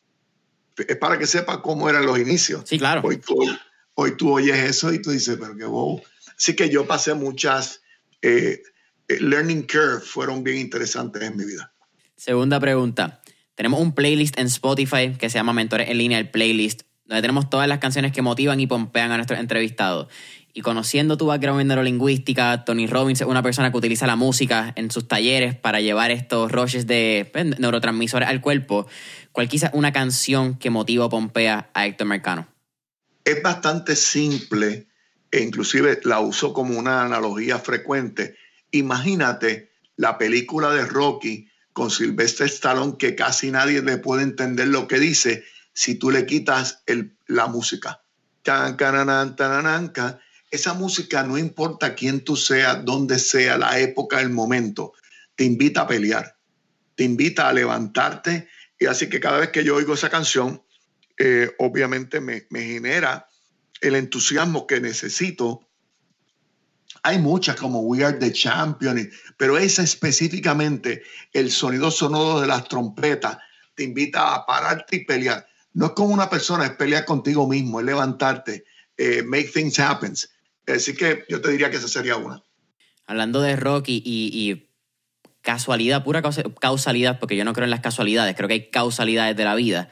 Es para que sepas cómo eran los inicios. Sí, claro. Hoy tú, hoy tú oyes eso y tú dices, pero qué bobo. Así que yo pasé muchas eh, eh, learning curve, fueron bien interesantes en mi vida. Segunda pregunta. Tenemos un playlist en Spotify que se llama Mentores en línea, el playlist, donde tenemos todas las canciones que motivan y pompean a nuestros entrevistados. Y conociendo tu background en neurolingüística, Tony Robbins es una persona que utiliza la música en sus talleres para llevar estos rushes de pues, neurotransmisores al cuerpo. ¿Cuál quizás una canción que motiva o pompea a Héctor Mercano? Es bastante simple e inclusive la uso como una analogía frecuente. Imagínate la película de Rocky con Sylvester Stallone que casi nadie le puede entender lo que dice si tú le quitas el, la música. Tan, esa música, no importa quién tú seas, dónde sea, la época, el momento, te invita a pelear, te invita a levantarte. Y así que cada vez que yo oigo esa canción, eh, obviamente me, me genera el entusiasmo que necesito. Hay muchas como We Are the Champions, pero esa específicamente, el sonido sonoro de las trompetas, te invita a pararte y pelear. No es con una persona, es pelear contigo mismo, es levantarte, eh, make things happen. Así que yo te diría que esa sería una. Hablando de Rocky y, casualidad, pura causalidad, porque yo no creo en las casualidades, creo que hay causalidades de la vida.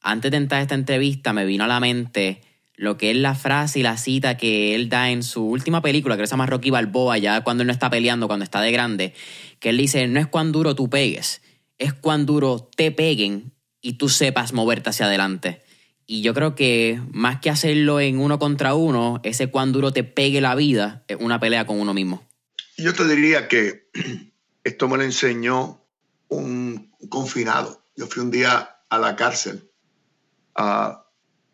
Antes de entrar a esta entrevista me vino a la mente lo que es la frase y la cita que él da en su última película, que se llama Rocky Balboa, ya cuando él no está peleando, cuando está de grande, que él dice, no es cuán duro tú pegues, es cuán duro te peguen y tú sepas moverte hacia adelante. Y yo creo que más que hacerlo en uno contra uno, ese cuán duro te pegue la vida es una pelea con uno mismo. Yo te diría que esto me lo enseñó un confinado. Yo fui un día a la cárcel a,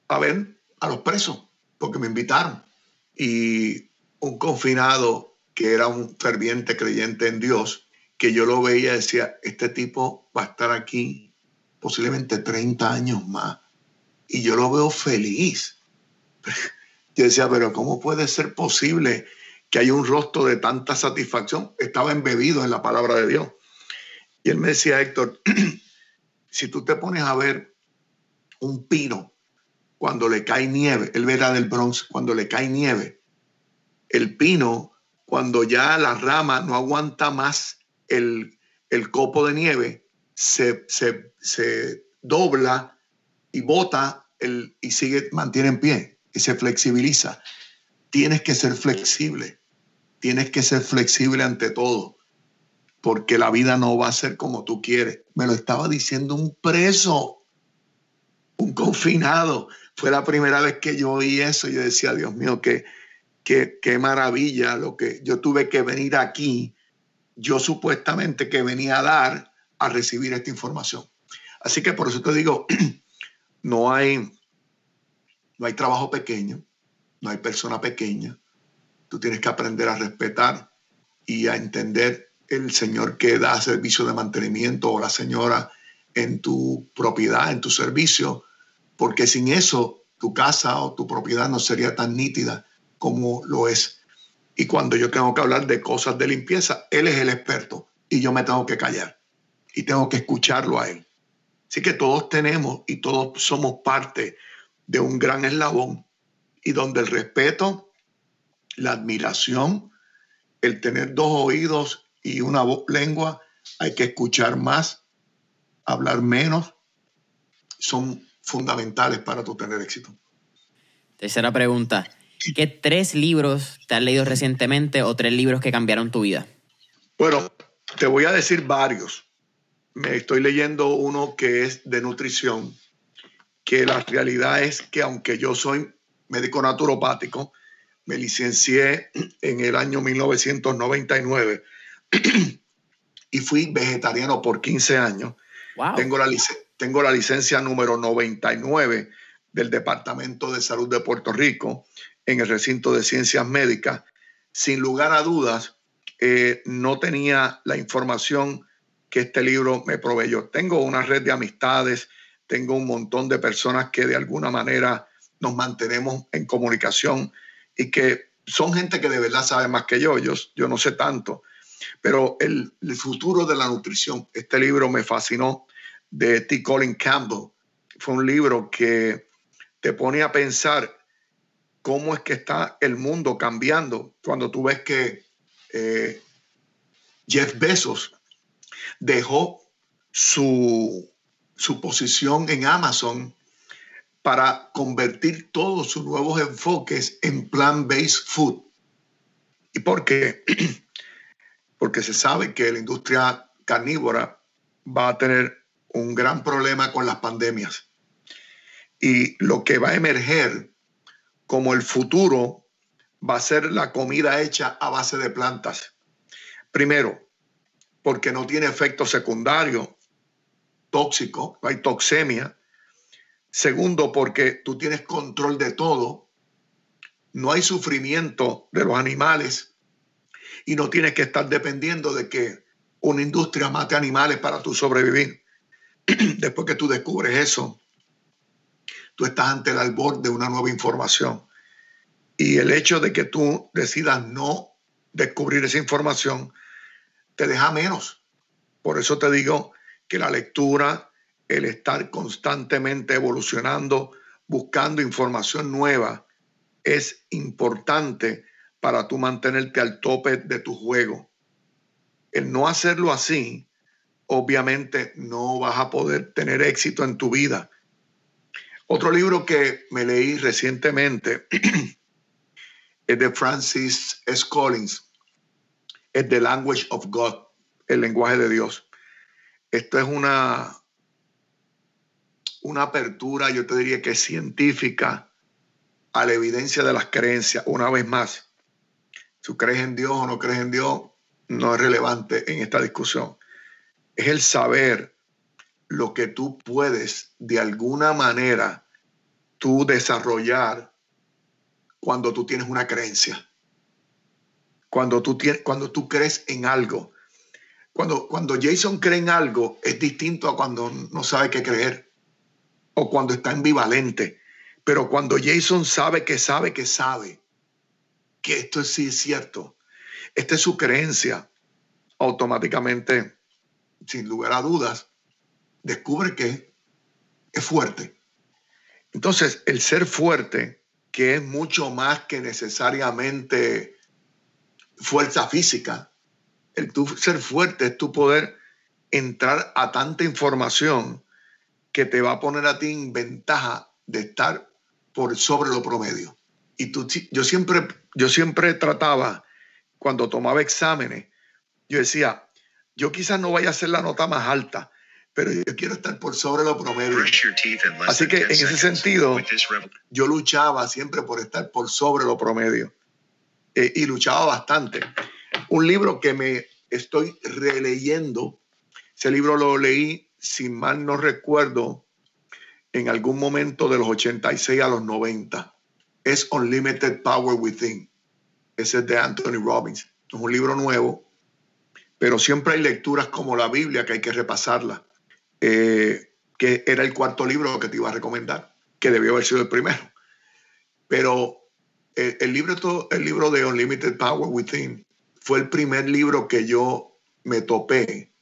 a ver a los presos, porque me invitaron. Y un confinado que era un ferviente creyente en Dios, que yo lo veía y decía, este tipo va a estar aquí posiblemente 30 años más. Y yo lo veo feliz. Yo decía, pero ¿cómo puede ser posible que haya un rostro de tanta satisfacción? Estaba embebido en la palabra de Dios. Y él me decía, Héctor, si tú te pones a ver un pino cuando le cae nieve, él verá del Bronx, cuando le cae nieve, el pino, cuando ya la rama no aguanta más el, el copo de nieve, se, se, se dobla y bota el, y sigue, mantiene en pie y se flexibiliza. Tienes que ser flexible, tienes que ser flexible ante todo, porque la vida no va a ser como tú quieres. Me lo estaba diciendo un preso, un confinado. Fue la primera vez que yo oí eso yo decía, Dios mío, qué, qué, qué maravilla lo que yo tuve que venir aquí. Yo supuestamente que venía a dar a recibir esta información. Así que por eso te digo, no hay, no hay trabajo pequeño, no hay persona pequeña. Tú tienes que aprender a respetar y a entender el señor que da servicio de mantenimiento o la señora en tu propiedad, en tu servicio, porque sin eso tu casa o tu propiedad no sería tan nítida como lo es. Y cuando yo tengo que hablar de cosas de limpieza, él es el experto y yo me tengo que callar y tengo que escucharlo a él. Así que todos tenemos y todos somos parte de un gran eslabón y donde el respeto, la admiración, el tener dos oídos y una voz, lengua, hay que escuchar más, hablar menos, son fundamentales para tu tener éxito. Tercera pregunta. ¿Qué tres libros te has leído recientemente o tres libros que cambiaron tu vida? Bueno, te voy a decir varios me estoy leyendo uno que es de nutrición, que la realidad es que aunque yo soy médico naturopático, me licencié en el año 1999 y fui vegetariano por 15 años. Tengo, la tengo la licencia número 99 del Departamento de Salud de Puerto Rico en el recinto de ciencias médicas. Sin lugar a dudas, eh, no tenía la información que este libro me proveyó. Tengo una red de amistades, tengo un montón de personas que de alguna manera nos mantenemos en comunicación y que son gente que de verdad sabe más que yo. Yo, yo no sé tanto. Pero el, el futuro de la nutrición, este libro me fascinó de T. Colin Campbell. Fue un libro que te pone a pensar cómo es que está el mundo cambiando cuando tú ves que eh, Jeff Bezos dejó su, posición en Amazon para convertir todos sus nuevos enfoques en plant-based food. ¿Y por qué? Porque se sabe que la industria carnívora va a tener un gran problema con las pandemias. Y lo que va a emerger como el futuro va a ser la comida hecha a base de plantas. Primero, porque no tiene efecto secundario tóxico, no hay toxemia. Segundo, porque tú tienes control de todo, no hay sufrimiento de los animales y no tienes que estar dependiendo de que una industria mate animales para tu sobrevivir. Después que tú descubres eso, tú estás ante el albor de una nueva información. Y el hecho de que tú decidas no descubrir esa información te deja menos. Por eso te digo que la lectura, el estar constantemente evolucionando, buscando información nueva, es importante para tú mantenerte al tope de tu juego. El no hacerlo así, obviamente no vas a poder tener éxito en tu vida. Otro libro que me leí recientemente es de Francis S. Collins, es The Language of God, el lenguaje de Dios. Esto es una, una apertura, yo te diría que científica, a la evidencia de las creencias. Una vez más, si crees en Dios o no crees en Dios, no es relevante en esta discusión. Es el saber lo que tú puedes de alguna manera tú desarrollar cuando tú tienes una creencia. Cuando tú, tienes, cuando tú crees en algo. Cuando, cuando Jason cree en algo es distinto a cuando no sabe qué creer o cuando está ambivalente. Pero cuando Jason sabe que sabe que sabe que esto sí es cierto, esta es su creencia, automáticamente, sin lugar a dudas, descubre que es fuerte. Entonces, el ser fuerte, que es mucho más que necesariamente fuerza física, el tu ser fuerte es tu poder entrar a tanta información que te va a poner a ti en ventaja de estar por sobre lo promedio. Y tú, yo, siempre, yo siempre trataba, cuando tomaba exámenes, yo decía, yo quizás no vaya a ser la nota más alta, pero yo quiero estar por sobre lo promedio. Así que en ese sentido, yo luchaba siempre por estar por sobre lo promedio. Eh, y luchaba bastante. Un libro que me estoy releyendo, ese libro lo leí, si mal no recuerdo, en algún momento de los 86 a los 90. Es Unlimited Power Within. Ese es de Anthony Robbins. Es un libro nuevo, pero siempre hay lecturas como la Biblia que hay que repasarla. Eh, que era el cuarto libro que te iba a recomendar, que debió haber sido el primero. Pero el, el libro, el libro de Unlimited Power Within fue el primer libro que yo me topé,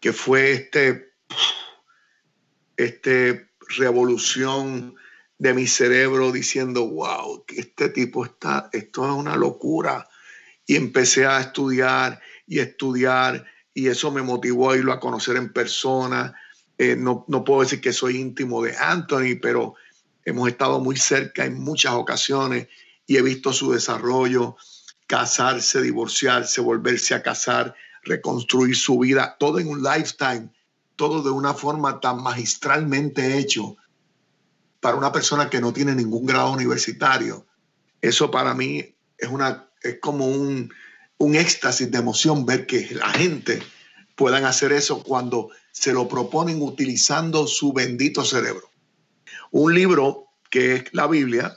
que fue este, este revolución de mi cerebro diciendo, wow, este tipo está, esto es una locura. Y empecé a estudiar y estudiar y eso me motivó a irlo a conocer en persona. Eh, no, no puedo decir que soy íntimo de Anthony, pero hemos estado muy cerca en muchas ocasiones y he visto su desarrollo, casarse, divorciarse, volverse a casar, reconstruir su vida, todo en un lifetime todo de una forma tan magistralmente hecho para una persona que no tiene ningún grado universitario. Eso para mí es, una, es como un, un éxtasis de emoción ver que la gente puedan hacer eso cuando se lo proponen utilizando su bendito cerebro. Un libro que es la Biblia,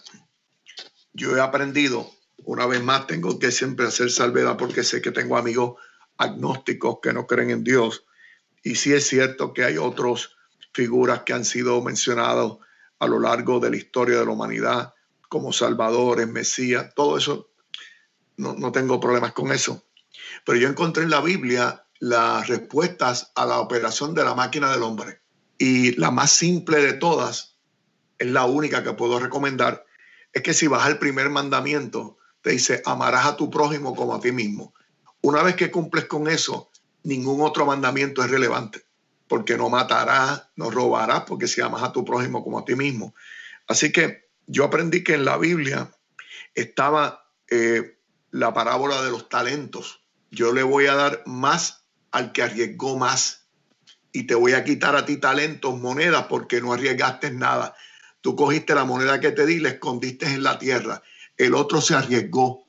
yo he aprendido, una vez más tengo que siempre hacer salvedad porque sé que tengo amigos agnósticos que no creen en Dios, y sí es cierto que hay otras figuras que han sido mencionadas a lo largo de la historia de la humanidad, como salvadores, Mesías, todo eso, no, no tengo problemas con eso. Pero yo encontré en la Biblia las respuestas a la operación de la máquina del hombre. Y la más simple de todas, es la única que puedo recomendar, es que si vas al primer mandamiento, te dice, amarás a tu prójimo como a ti mismo. Una vez que cumples con eso, ningún otro mandamiento es relevante, porque no matarás, no robarás, porque si amas a tu prójimo como a ti mismo. Así que yo aprendí que en la Biblia estaba eh, la parábola de los talentos. Yo le voy a dar más al que arriesgó más y te voy a quitar a ti talentos, monedas, porque no arriesgaste nada. Tú cogiste la moneda que te di y la escondiste en la tierra. El otro se arriesgó.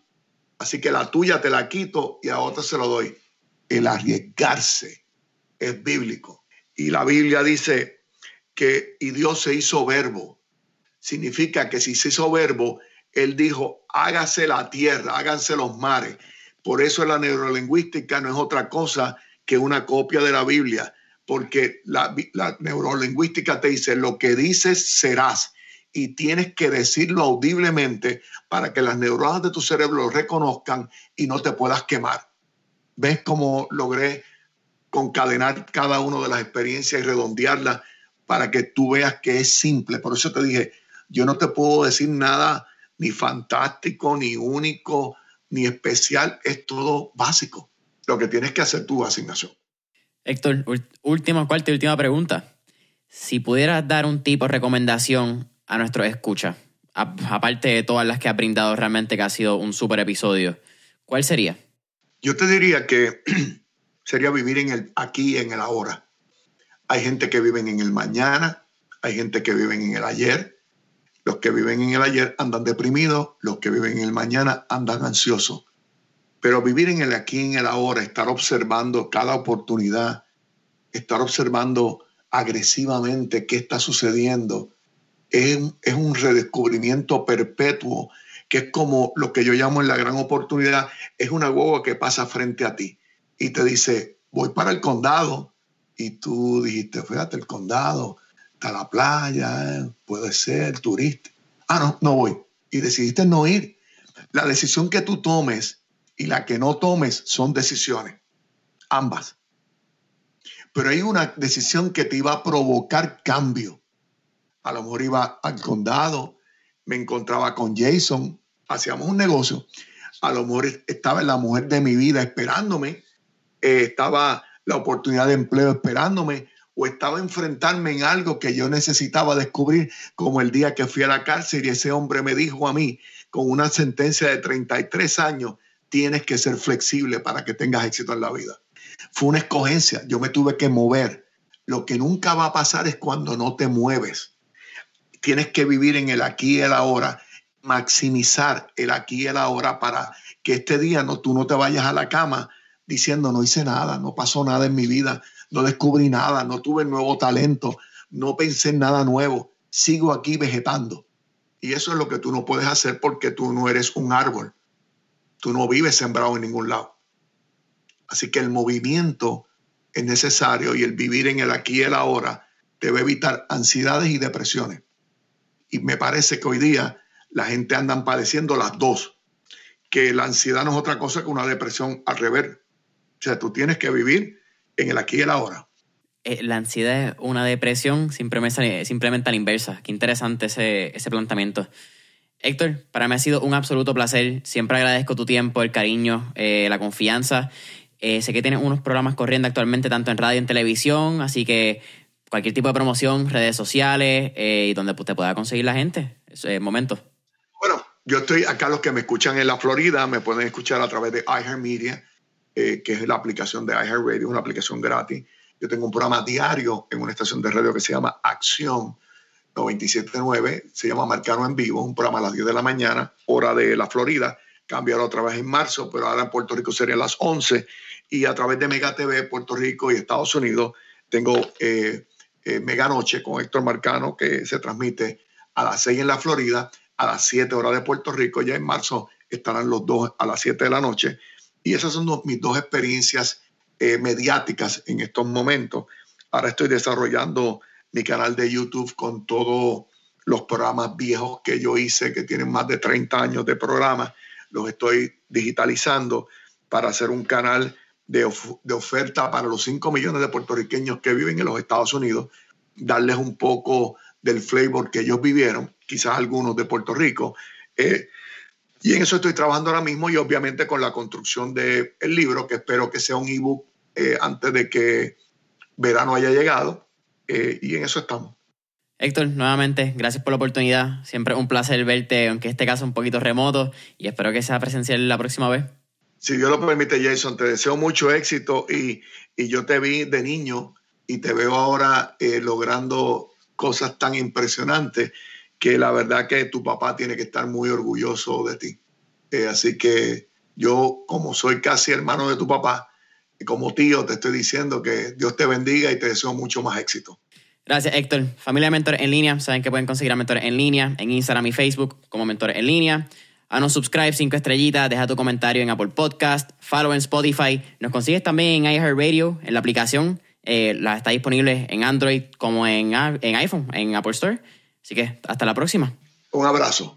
Así que la tuya te la quito y a otro se lo doy el arriesgarse es bíblico. Y la Biblia dice que y Dios se hizo verbo. Significa que si se hizo verbo, Él dijo, hágase la tierra, háganse los mares. Por eso la neurolingüística no es otra cosa que una copia de la Biblia, porque la, la neurolingüística te dice, lo que dices serás y tienes que decirlo audiblemente para que las neuronas de tu cerebro lo reconozcan y no te puedas quemar. ¿Ves cómo logré concadenar cada una de las experiencias y redondearlas para que tú veas que es simple. Por eso te dije, yo no te puedo decir nada ni fantástico, ni único, ni especial, es todo básico. Lo que tienes que hacer tu asignación. Héctor, última, cuarta y última pregunta. Si pudieras dar un tipo de recomendación a nuestros escuchas, aparte de todas las que ha brindado realmente que ha sido un súper episodio, ¿cuál sería? Yo te diría que sería vivir en el aquí en el ahora. Hay gente que vive en el mañana, hay gente que vive en el ayer. Los que viven en el ayer andan deprimidos, los que viven en el mañana andan ansiosos. Pero vivir en el aquí en el ahora, estar observando cada oportunidad, estar observando agresivamente qué está sucediendo, es, es un redescubrimiento perpetuo, que es como lo que yo llamo en la gran oportunidad, es una guagua que pasa frente a ti y te dice, voy para el condado. Y tú dijiste, fíjate, el condado, está la playa, puede ser turista. Ah, no, no voy. Y decidiste no ir. La decisión que tú tomes y la que no tomes son decisiones, ambas. Pero hay una decisión que te iba a provocar cambio. A lo mejor iba al condado, me encontraba con Jason, hacíamos un negocio. A lo mejor estaba la mujer de mi vida esperándome eh, estaba la oportunidad de empleo esperándome o estaba enfrentarme en algo que yo necesitaba descubrir, como el día que fui a la cárcel y ese hombre me dijo a mí, con una sentencia de 33 años, tienes que ser flexible para que tengas éxito en la vida. Fue una escogencia, yo me tuve que mover. Lo que nunca va a pasar es cuando no te mueves. Tienes que vivir en el aquí y el ahora, maximizar el aquí y el ahora para que este día no, tú no te vayas a la cama diciendo, no hice nada, no pasó nada en mi vida, no descubrí nada, no tuve nuevo talento, no pensé en nada nuevo, sigo aquí vegetando. Y eso es lo que tú no puedes hacer porque tú no eres un árbol, tú no vives sembrado en ningún lado. Así que el movimiento es necesario y el vivir en el aquí y el ahora debe evitar ansiedades y depresiones. Y me parece que hoy día la gente anda padeciendo las dos, que la ansiedad no es otra cosa que una depresión al revés. O sea, tú tienes que vivir en el aquí y el ahora. Eh, la ansiedad es una depresión simplemente, simplemente a la inversa. Qué interesante ese, ese planteamiento. Héctor, para mí ha sido un absoluto placer. Siempre agradezco tu tiempo, el cariño, eh, la confianza. Eh, sé que tienes unos programas corriendo actualmente tanto en radio y en televisión, así que cualquier tipo de promoción, redes sociales y donde te pueda conseguir la gente. Es momento. Bueno, yo estoy acá, los que me escuchan en la Florida me pueden escuchar a través de iHeartMedia eh, que es la aplicación de iHeartRadio, una aplicación gratis. Yo tengo un programa diario en una estación de radio que se llama Acción 979, se llama Marcano en Vivo, un programa a las 10 de la mañana, hora de la Florida. Cambiará otra vez en marzo, pero ahora en Puerto Rico sería a las 11. Y a través de Mega TV, Puerto Rico y Estados Unidos, tengo eh, eh, Mega Noche con Héctor Marcano, que se transmite a las 6 en la Florida, a las 7 horas de Puerto Rico. Ya en marzo estarán los dos a las 7 de la noche. Y esas son mis dos experiencias eh, mediáticas en estos momentos. Ahora estoy desarrollando mi canal de YouTube con todos los programas viejos que yo hice, que tienen más de 30 años de programa. Los estoy digitalizando para hacer un canal de, de oferta para los 5 millones de puertorriqueños que viven en los Estados Unidos, darles un poco del flavor que ellos vivieron, quizás algunos de Puerto Rico. Eh, y en eso estoy trabajando ahora mismo y obviamente con la construcción del libro, que espero que sea un ebook eh, antes de que verano haya llegado. Eh, y en eso estamos. Héctor, nuevamente, gracias por la oportunidad. Siempre un placer verte, aunque este caso un poquito remoto, y espero que sea presencial la próxima vez. Si Dios lo permite, Jason, te deseo mucho éxito y, y yo te vi de niño y te veo ahora eh, logrando cosas tan impresionantes que la verdad que tu papá tiene que estar muy orgulloso de ti. Eh, así que yo, como soy casi hermano de tu papá, y como tío, te estoy diciendo que Dios te bendiga y te deseo mucho más éxito. Gracias, Héctor. Familia de Mentores en línea. Saben que pueden conseguir a Mentores en línea en Instagram y Facebook como Mentores en línea. A no subscribe, cinco estrellitas, deja tu comentario en Apple Podcast, follow en Spotify. Nos consigues también en iHeartRadio, en la aplicación. Eh, está disponible en Android como en, en iPhone, en Apple Store. Así que hasta la próxima. Un abrazo.